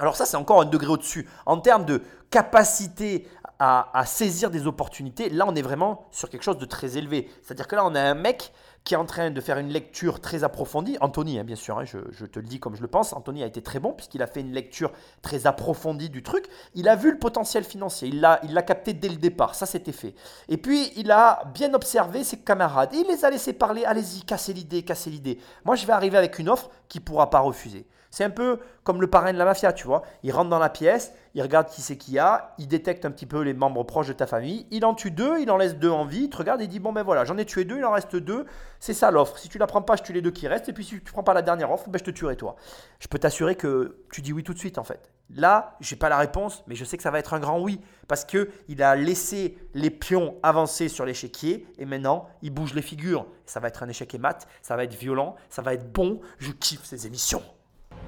Speaker 4: alors ça, c'est encore un degré au-dessus. En termes de capacité à, saisir des opportunités, là, on est vraiment sur quelque chose de très élevé. C'est-à-dire que là, on a un mec qui est en train de faire une lecture très approfondie. Anthony, hein, bien sûr, hein, je, te le dis comme je le pense. Anthony a été très bon puisqu'il a fait une lecture très approfondie du truc. Il a vu le potentiel financier. Il l'a capté dès le départ. Ça, c'était fait. Et puis, il a bien observé ses camarades. Il les a laissés parler. Allez-y, cassez l'idée, cassez l'idée. Moi, je vais arriver avec une offre qu'il ne pourra pas refuser. C'est un peu comme le parrain de la mafia, tu vois. Il rentre dans la pièce, il regarde qui c'est qu'il y a, il détecte un petit peu les membres proches de ta famille, il en tue deux, il en laisse deux en vie, il te regarde et dit bon ben voilà, j'en ai tué deux, il en reste deux, c'est ça l'offre. Si tu la prends pas, je tue les deux qui restent, et puis si tu prends pas la dernière offre, ben je te tuerai toi. Je peux t'assurer que tu dis oui tout de suite en fait. Là, j'ai pas la réponse, mais je sais que ça va être un grand oui parce que il a laissé les pions avancer sur l'échiquier et maintenant il bouge les figures. Ça va être un échec et mat, ça va être violent, ça va être bon. Je kiffe ces émissions.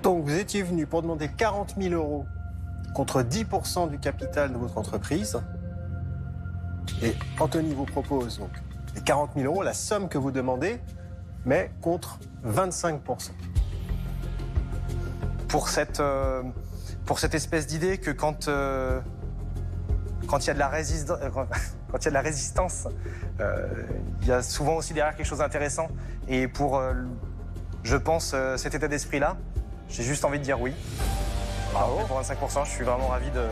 Speaker 12: Donc vous étiez venu pour demander 40 000 euros contre 10% du capital de votre entreprise. Et Anthony vous propose donc les 40 000 euros, la somme que vous demandez, mais contre 25%.
Speaker 8: pour cette, euh, pour cette espèce d'idée que quand il y a de la résistance, il y a il y a souvent aussi derrière quelque chose d'intéressant. Et pour, euh, je pense, euh, cet état d'esprit-là, j'ai juste envie de dire oui. Bravo. pour 25%, je suis vraiment ravi de,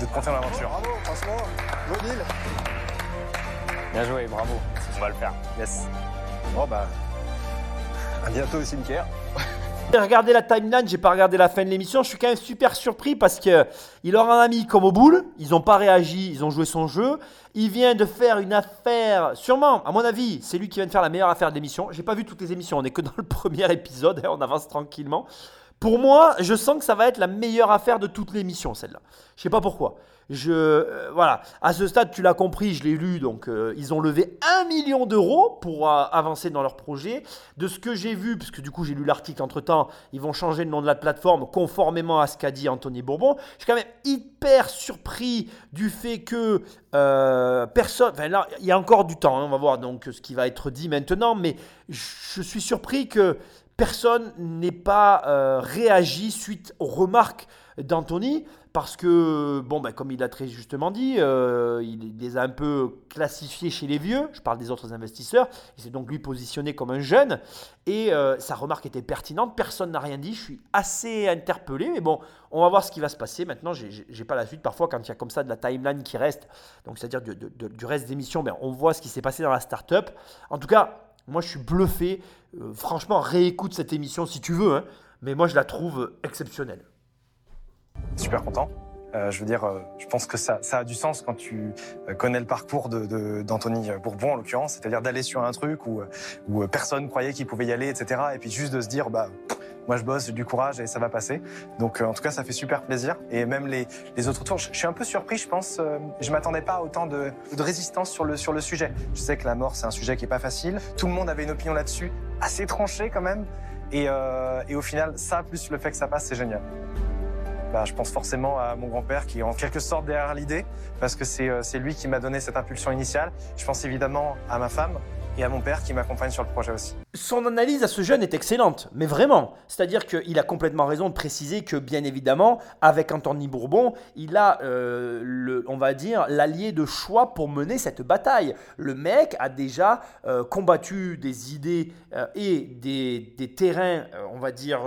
Speaker 8: de te dans l'aventure.
Speaker 12: Bravo, franchement, beau deal.
Speaker 7: Bien joué, bravo. On va le faire.
Speaker 8: Yes.
Speaker 12: Bon bah, à bientôt au cimetière.
Speaker 4: J'ai regardé la timeline, j'ai pas regardé la fin de l'émission. Je suis quand même super surpris parce que il leur en a mis comme au boule. Ils n'ont pas réagi, ils ont joué son jeu. Il vient de faire une affaire, sûrement, à mon avis, c'est lui qui vient de faire la meilleure affaire de l'émission. J'ai pas vu toutes les émissions, on est que dans le premier épisode, hein, on avance tranquillement. Pour moi, je sens que ça va être la meilleure affaire de toute l'émission, celle-là. Je sais pas pourquoi. Je, euh, voilà. À ce stade, tu l'as compris, je l'ai lu. Donc, euh, ils ont levé 1 million d'euros pour euh, avancer dans leur projet. De ce que j'ai vu, parce que du coup, j'ai lu l'article entre temps, ils vont changer le nom de la plateforme conformément à ce qu'a dit Anthony Bourbon. Je suis quand même hyper surpris du fait que personne. Enfin, là, il y a encore du temps. hein, on va voir donc ce qui va être dit maintenant. Mais je suis surpris que personne n'ait pas réagi suite aux remarques d'Anthony parce que, bon, ben, comme il a très justement dit, euh, il les a un peu classifiés chez les vieux, je parle des autres investisseurs, il s'est donc lui positionné comme un jeune, et euh, sa remarque était pertinente, personne n'a rien dit, je suis assez interpellé, mais bon, on va voir ce qui va se passer. Maintenant, j'ai- pas la suite, parfois quand il y a comme ça de la timeline qui reste, donc c'est-à-dire du, reste d'émission, ben, on voit ce qui s'est passé dans la start-up. En tout cas, moi je suis bluffé, Euh, franchement, réécoute cette émission si tu veux, hein, mais moi je la trouve exceptionnelle.
Speaker 8: Super content. Euh, je veux dire, euh, je pense que ça, ça a du sens quand tu euh, connais le parcours de- de- d'Anthony Bourbon, en l'occurrence, c'est-à-dire d'aller sur un truc où, personne croyait qu'il pouvait y aller, etc. Et puis juste de se dire, bah, moi je bosse, j'ai du courage et ça va passer. Donc en tout cas, ça fait super plaisir. Et même les, autres tours, je, suis un peu surpris, je pense. euh, je m'attendais pas à autant de, résistance sur le, sur le sujet. Je sais que la mort, c'est un sujet qui est pas facile. Tout le monde avait une opinion là-dessus, assez tranchée quand même. Et, et au final, ça, plus le fait que ça passe, c'est génial. Bah, je pense forcément à mon grand-père qui est en quelque sorte derrière l'idée, parce que c'est euh, c'est lui qui m'a donné cette impulsion initiale. Je pense évidemment à ma femme et à mon père qui m'accompagnent sur le projet aussi.
Speaker 4: Son analyse à ce jeune est excellente, mais vraiment. C'est-à-dire qu'il a complètement raison de préciser que, bien évidemment, avec Anthony Bourbon, il a, euh, le, on va dire, l'allié de choix pour mener cette bataille. Le mec a déjà euh, combattu des idées euh, et des, des terrains, on va dire,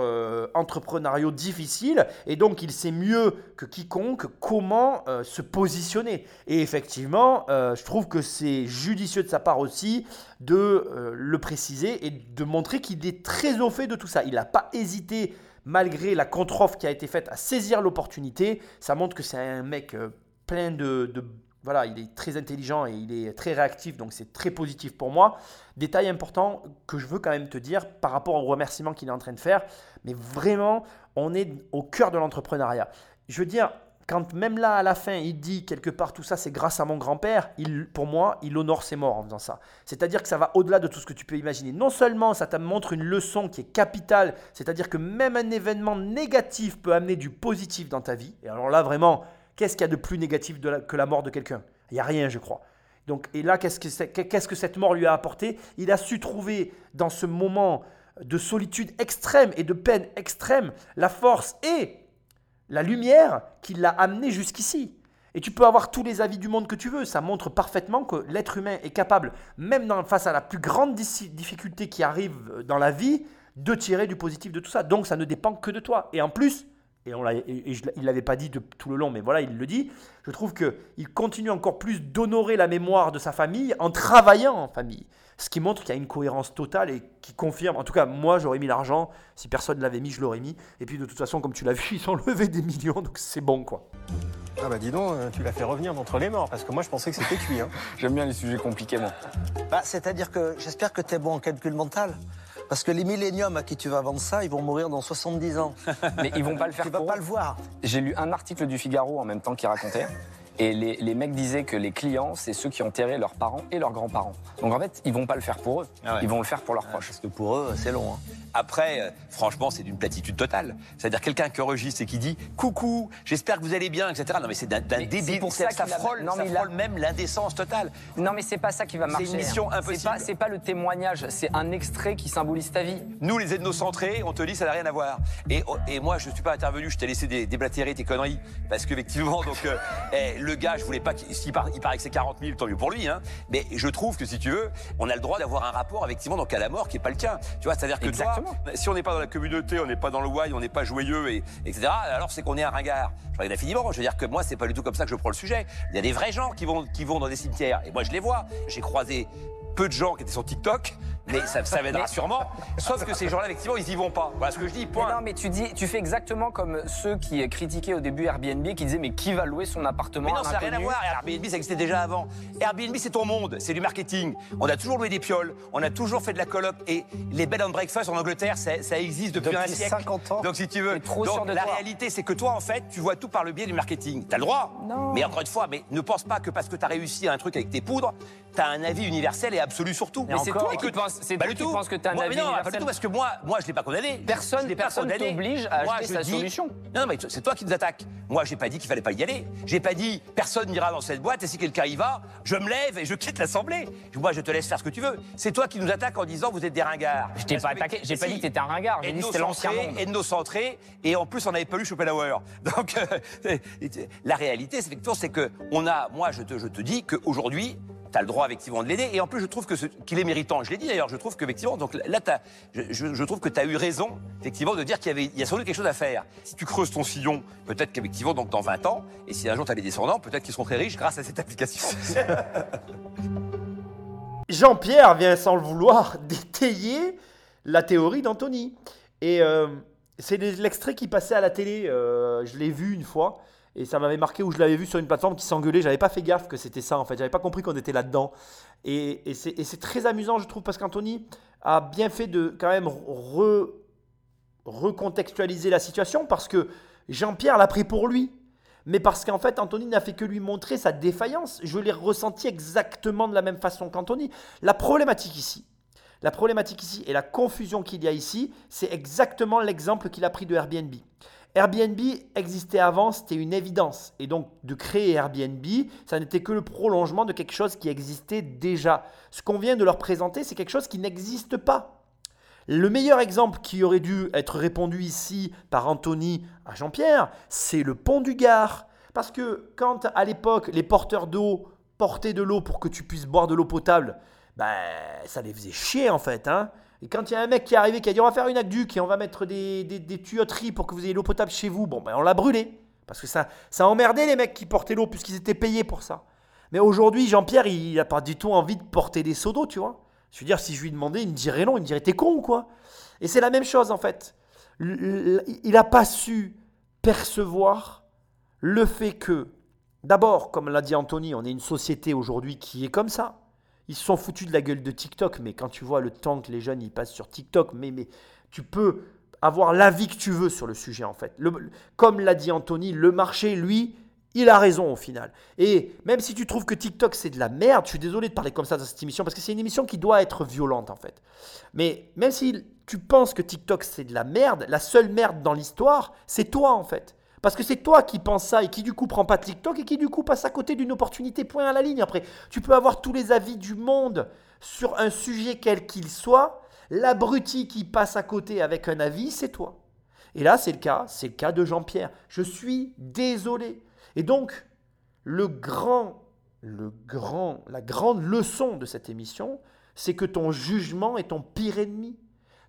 Speaker 4: entrepreneuriaux difficiles, et donc il sait mieux que quiconque comment se positionner. Et effectivement, je trouve que c'est judicieux de sa part aussi de le préciser et de montrer qu'il est très au fait de tout ça. Il n'a pas hésité, malgré la contre-offre qui a été faite, à saisir l'opportunité. Ça montre que c'est un mec euh, plein de, de voilà, il est très intelligent et il est très réactif, donc c'est très positif pour moi. Détail important que je veux quand même te dire par rapport au remerciement qu'il est en train de faire, mais vraiment, on est au cœur de l'entrepreneuriat. Je veux dire, quand même là, à la fin, il dit quelque part tout ça, c'est grâce à mon grand-père, il, pour moi, il honore ses morts en faisant ça. C'est-à-dire que ça va au-delà de tout ce que tu peux imaginer. Non seulement ça te montre une leçon qui est capitale, c'est-à-dire que même un événement négatif peut amener du positif dans ta vie. Et alors là, vraiment, Qu'est-ce qu'il y a de plus négatif que la mort de quelqu'un? Il n'y a rien, je crois. Donc, et là, qu'est-ce que, qu'est-ce que cette mort lui a apporté? Il a su trouver dans ce moment de solitude extrême et de peine extrême la force et la lumière qui l'a amené jusqu'ici. Et tu peux avoir tous les avis du monde que tu veux, ça montre parfaitement que l'être humain est capable, même face à la plus grande difficulté qui arrive dans la vie, de tirer du positif de tout ça. Donc ça ne dépend que de toi. Et en plus, et, on il ne l'avait pas dit tout le long, mais voilà, il le dit, je trouve qu'il continue encore plus d'honorer la mémoire de sa famille en travaillant en famille. Ce qui montre qu'il y a une cohérence totale et qui confirme, en tout cas, moi j'aurais mis l'argent, si personne ne l'avait mis, je l'aurais mis. Et puis de toute façon, comme tu l'as vu, ils ont levé des millions, donc c'est bon quoi.
Speaker 12: Ah bah dis donc, euh, tu l'as fait revenir d'entre les morts, parce que moi je pensais que c'était cuit. Hein.
Speaker 7: J'aime bien les sujets compliqués, moi.
Speaker 11: Bah, C'est-à-dire que j'espère que tu es bon en calcul mental. Parce que les milléniums à qui tu vas vendre ça, ils vont mourir dans 70 ans.
Speaker 7: Mais ils vont pas le faire
Speaker 11: Tu vas pas le voir.
Speaker 7: J'ai lu un article du Figaro en même temps qui racontait. Et les, les mecs disaient que les clients, c'est ceux qui ont enterré leurs parents et leurs grands-parents. Donc en fait, ils vont pas le faire pour eux.
Speaker 5: Ah ouais.
Speaker 7: Ils vont le faire pour leurs proches.
Speaker 11: Parce que pour eux, c'est long. hein.
Speaker 5: Après, euh, franchement, c'est d'une platitude totale. C'est-à-dire quelqu'un qui enregistre et qui dit coucou, j'espère que vous allez bien, etc. Non, mais c'est d'un débile.
Speaker 7: c'est pour
Speaker 5: Ça,
Speaker 7: ça
Speaker 5: ça frôle,
Speaker 7: non,
Speaker 5: ça frôle même l'indécence totale.
Speaker 7: Non, mais c'est pas ça qui va
Speaker 5: C'est
Speaker 7: marcher.
Speaker 5: une mission
Speaker 7: hein.
Speaker 5: impossible.
Speaker 7: C'est pas, c'est pas le témoignage, c'est un extrait qui symbolise ta vie.
Speaker 5: Nous, les ethnocentrés, on te dit ça n'a rien à voir. Et, et moi, je ne suis pas intervenu, je t'ai laissé dé- déblatérer tes conneries. Parce qu'effectivement, donc, euh, eh, le gars, je voulais pas qu'il. il paraît que c'est 40 000, tant mieux pour lui. Hein. Mais je trouve que si tu veux, on a le droit d'avoir un rapport, effectivement, donc à la mort qui n'est pas le tien. Tu vois, c'est-à-dire que
Speaker 7: Exactement.
Speaker 5: toi, si on n'est pas dans la communauté, on n'est pas dans le why, on n'est pas joyeux, et, etc., alors c'est qu'on est un ringard. Je regarde infiniment. Je veux dire que moi, c'est pas du tout comme ça que je prends le sujet. Il y a des vrais gens qui vont, qui vont dans des cimetières. Et moi, je les vois. J'ai croisé peu de gens qui étaient sur TikTok, mais ça, ça
Speaker 7: Mais-
Speaker 5: sûrement. Sauf que ces gens-là, effectivement, ils y vont pas. Voilà ce que je dis,
Speaker 7: Mais
Speaker 5: point.
Speaker 7: non, mais tu dis, tu fais exactement comme ceux qui critiquaient au début Airbnb, qui disaient mais qui va louer son appartement
Speaker 5: Mais non,
Speaker 7: à un
Speaker 5: ça n'a rien à voir. Airbnb, ça existait déjà avant. Airbnb, c'est ton monde, c'est du marketing. On a toujours loué des pioles, on a toujours fait de la coloc. Et les bed and breakfast en Angleterre, ça, ça existe depuis, un
Speaker 11: Depuis
Speaker 5: siècle.
Speaker 11: 50 ans.
Speaker 5: Donc, si tu veux.
Speaker 7: T'es trop
Speaker 5: donc,
Speaker 7: sûr de
Speaker 5: la
Speaker 7: toi.
Speaker 5: réalité, c'est que toi, en fait, tu vois tout par le biais du marketing. T'as le droit.
Speaker 7: Non.
Speaker 5: Mais encore une fois, mais ne pense pas que parce que t'as réussi à un truc avec tes poudres, t'as un avis universel et absolu sur tout.
Speaker 7: Mais c'est toi qui penses- c'est
Speaker 5: pas
Speaker 7: toi
Speaker 5: du
Speaker 7: qui
Speaker 5: tout.
Speaker 7: penses que t'as un
Speaker 5: Moi,
Speaker 7: avis
Speaker 5: mais non, pas du tout, parce que moi, moi, je l'ai pas condamné.
Speaker 7: Personne-
Speaker 5: pas
Speaker 7: personne t'oblige à
Speaker 5: Moi,
Speaker 7: acheter sa
Speaker 5: dis-
Speaker 7: solution.
Speaker 5: Non, non, mais c'est toi qui nous attaques. Moi, j'ai pas dit qu'il fallait pas y aller. J'ai pas dit personne n'ira dans cette boîte et si quelqu'un y va, je me lève et je quitte l'assemblée. Moi, je te laisse faire ce que tu veux. C'est toi qui nous attaques en disant vous êtes des ringards.
Speaker 7: Je t'ai pas attaqué, j'ai pas dit que t'étais un ringard, j'ai dit c'était l'ancien monde.
Speaker 5: ethnocentré, et en plus on n'avait pas lu Schopenhauer. Donc euh, la réalité, c'est que on a, moi je te, je te dis qu'aujourd'hui, tu as le droit effectivement de l'aider, et en plus je trouve que qu'il est méritant. Je l'ai dit d'ailleurs, je trouve qu'effectivement, donc là, t'as- je, trouve que tu as eu raison, effectivement, de dire qu'il y y a sans doute quelque chose à faire. Si tu creuses ton sillon, peut-être qu'effectivement, donc dans 20 ans, et si un jour tu as des descendants, peut-être qu'ils seront très riches grâce à cette application.
Speaker 4: Jean-Pierre vient sans le vouloir d'étayer la théorie d'Anthony. Et euh, c'est l'extrait qui passait à la télé, euh, je l'ai vu une fois, et ça m'avait marqué où je l'avais vu sur une plateforme qui s'engueulait. J'avais pas fait gaffe que c'était ça en fait, j'avais pas compris qu'on était là-dedans. Et, c'est très amusant, je trouve, parce qu'Anthony a bien fait de quand même re- recontextualiser la situation parce que Jean-Pierre l'a pris pour lui. Mais parce qu'en fait, Anthony n'a fait que lui montrer sa défaillance. Je l'ai ressenti exactement de la même façon qu'Anthony. La problématique ici, la problématique ici et la confusion qu'il y a ici, c'est exactement l'exemple qu'il a pris de Airbnb. Airbnb existait avant, c'était une évidence. Et donc, de créer Airbnb, ça n'était que le prolongement de quelque chose qui existait déjà. Ce qu'on vient de leur présenter, c'est quelque chose qui n'existe pas. Le meilleur exemple qui aurait dû être répondu ici par Anthony à Jean-Pierre, c'est le pont du Gard. Parce que quand à l'époque les porteurs d'eau portaient de l'eau pour que tu puisses boire de l'eau potable, ben ça les faisait chier en fait. Hein. Et quand il y a un mec qui est arrivé qui a dit on va faire une aqueduc et on va mettre des, des- tuyauteries pour que vous ayez l'eau potable chez vous, bon ben on l'a brûlé. Parce que ça, ça emmerdait les mecs qui portaient l'eau puisqu'ils étaient payés pour ça. Mais aujourd'hui, Jean-Pierre, il n'a pas du tout envie de porter des seaux d'eau, tu vois. Je veux dire, si je lui demandais, il me dirait non, il me dirait t'es con ou quoi? Et c'est la même chose en fait. Il n'a pas su percevoir le fait que D'abord, comme l'a dit Anthony, on est une société aujourd'hui qui est comme ça. Ils se sont foutus de la gueule de TikTok, mais quand tu vois le temps que les jeunes ils passent sur TikTok, mais, mais tu peux avoir l'avis que tu veux sur le sujet en fait. Comme l'a dit Anthony, le marché, lui, il a raison au final. Et même si tu trouves que TikTok c'est de la merde, je suis désolé de parler comme ça dans cette émission parce que c'est une émission qui doit être violente en fait. Mais même si tu penses que TikTok c'est de la merde, la seule merde dans l'histoire, c'est toi en fait. Parce que c'est toi qui penses ça et qui du coup prend pas TikTok et qui du coup passe à côté d'une opportunité point à la ligne. Après, tu peux avoir tous les avis du monde sur un sujet quel qu'il soit. L'abruti qui passe à côté avec un avis, c'est toi. Et là, c'est le cas, c'est le cas de Jean-Pierre. Je suis désolé. Et donc, le grand, le grand, la grande leçon de cette émission, c'est que ton jugement est ton pire ennemi.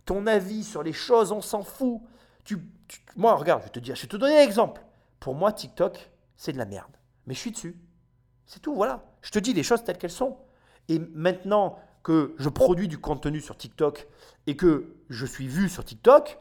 Speaker 4: Ton avis sur les choses, on s'en fout. Tu, moi, regarde, je vais te dire, je vais te donner un exemple. Pour moi, TikTok, c'est de la merde. Mais je suis dessus. C'est tout, voilà. Je te dis les choses telles qu'elles sont. Et maintenant que je produis du contenu sur TikTok et que je suis vu sur TikTok,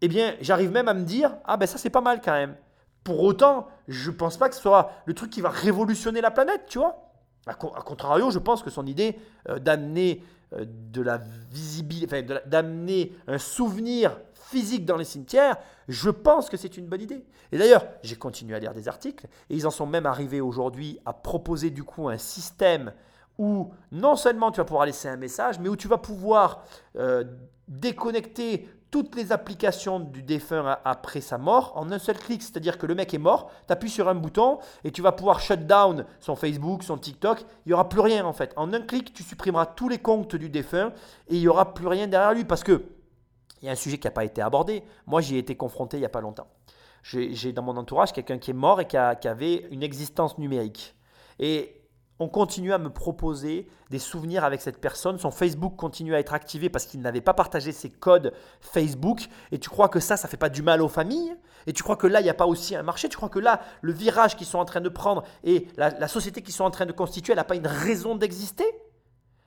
Speaker 4: eh bien, j'arrive même à me dire, ah ben ça c'est pas mal quand même. Pour autant, je pense pas que ce soit le truc qui va révolutionner la planète, tu vois. A, co- a contrario, je pense que son idée euh, d'amener euh, de la visibilité, d'amener un souvenir physique dans les cimetières, je pense que c'est une bonne idée. Et d'ailleurs, j'ai continué à lire des articles et ils en sont même arrivés aujourd'hui à proposer du coup un système où non seulement tu vas pouvoir laisser un message, mais où tu vas pouvoir euh, déconnecter toutes les applications du défunt après sa mort en un seul clic. C'est-à-dire que le mec est mort, tu appuies sur un bouton et tu vas pouvoir shut down son Facebook, son TikTok. Il n'y aura plus rien en fait. En un clic, tu supprimeras tous les comptes du défunt et il n'y aura plus rien derrière lui parce que il y a un sujet qui n'a pas été abordé. Moi, j'y ai été confronté il n'y a pas longtemps. J'ai dans mon entourage quelqu'un qui est mort et qui avait une existence numérique. Et on continue à me proposer des souvenirs avec cette personne. Son Facebook continue à être activé parce qu'il n'avait pas partagé ses codes Facebook. Et tu crois que ça, ça fait pas du mal aux familles? Et tu crois que là, il n'y a pas aussi un marché? Tu crois que là, le virage qu'ils sont en train de prendre et la, la société qu'ils sont en train de constituer, elle n'a pas une raison d'exister?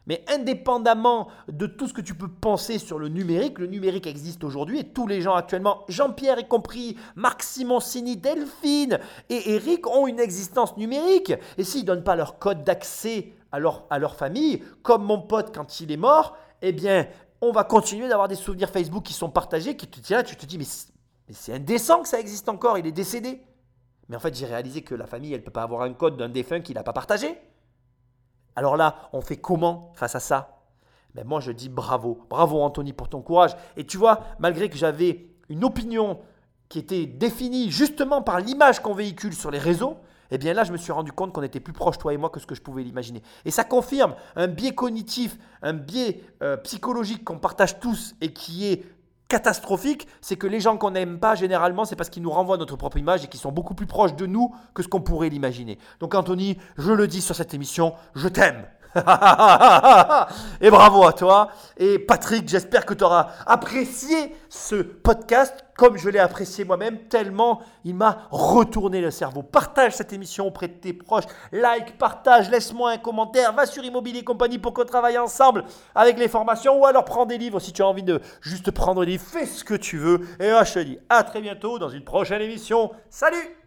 Speaker 4: Mais indépendamment de tout ce que tu peux penser sur le numérique, le numérique existe aujourd'hui et tous les gens actuellement, Jean-Pierre y compris, Marc Simoncini, Delphine et Eric ont une existence numérique. Et s'ils ne donnent pas leur code d'accès à leur, à leur famille, comme mon pote quand il est mort, eh bien, on va continuer d'avoir des souvenirs Facebook qui sont partagés, qui te tiens, tu te dis, mais c'est- indécent que ça existe encore, il est décédé. Mais en fait, j'ai réalisé que la famille, elle ne peut pas avoir un code d'un défunt qu'il n'a pas partagé. Alors là, on fait comment face à ça? Ben Moi, je dis bravo. Bravo, Anthony, pour ton courage. Et tu vois, malgré que j'avais une opinion qui était définie justement par l'image qu'on véhicule sur les réseaux, eh bien là, je me suis rendu compte qu'on était plus proche, toi et moi, que ce que je pouvais l'imaginer. Et ça confirme un biais cognitif, un biais euh, psychologique qu'on partage tous et qui est catastrophique, c'est que les gens qu'on n'aime pas, généralement, c'est parce qu'ils nous renvoient notre propre image et qu'ils sont beaucoup plus proches de nous que ce qu'on pourrait l'imaginer. Donc Anthony, je le dis sur cette émission, je t'aime. et bravo à toi. Et Patrick, j'espère que tu auras apprécié ce podcast comme je l'ai apprécié moi-même, tellement il m'a retourné le cerveau. Partage cette émission auprès de tes proches. Like, partage, laisse-moi un commentaire. Va sur Immobilier Compagnie pour qu'on travaille ensemble avec les formations ou alors prends des livres si tu as envie de juste prendre des livres. Fais ce que tu veux. Et je te dis à très bientôt dans une prochaine émission. Salut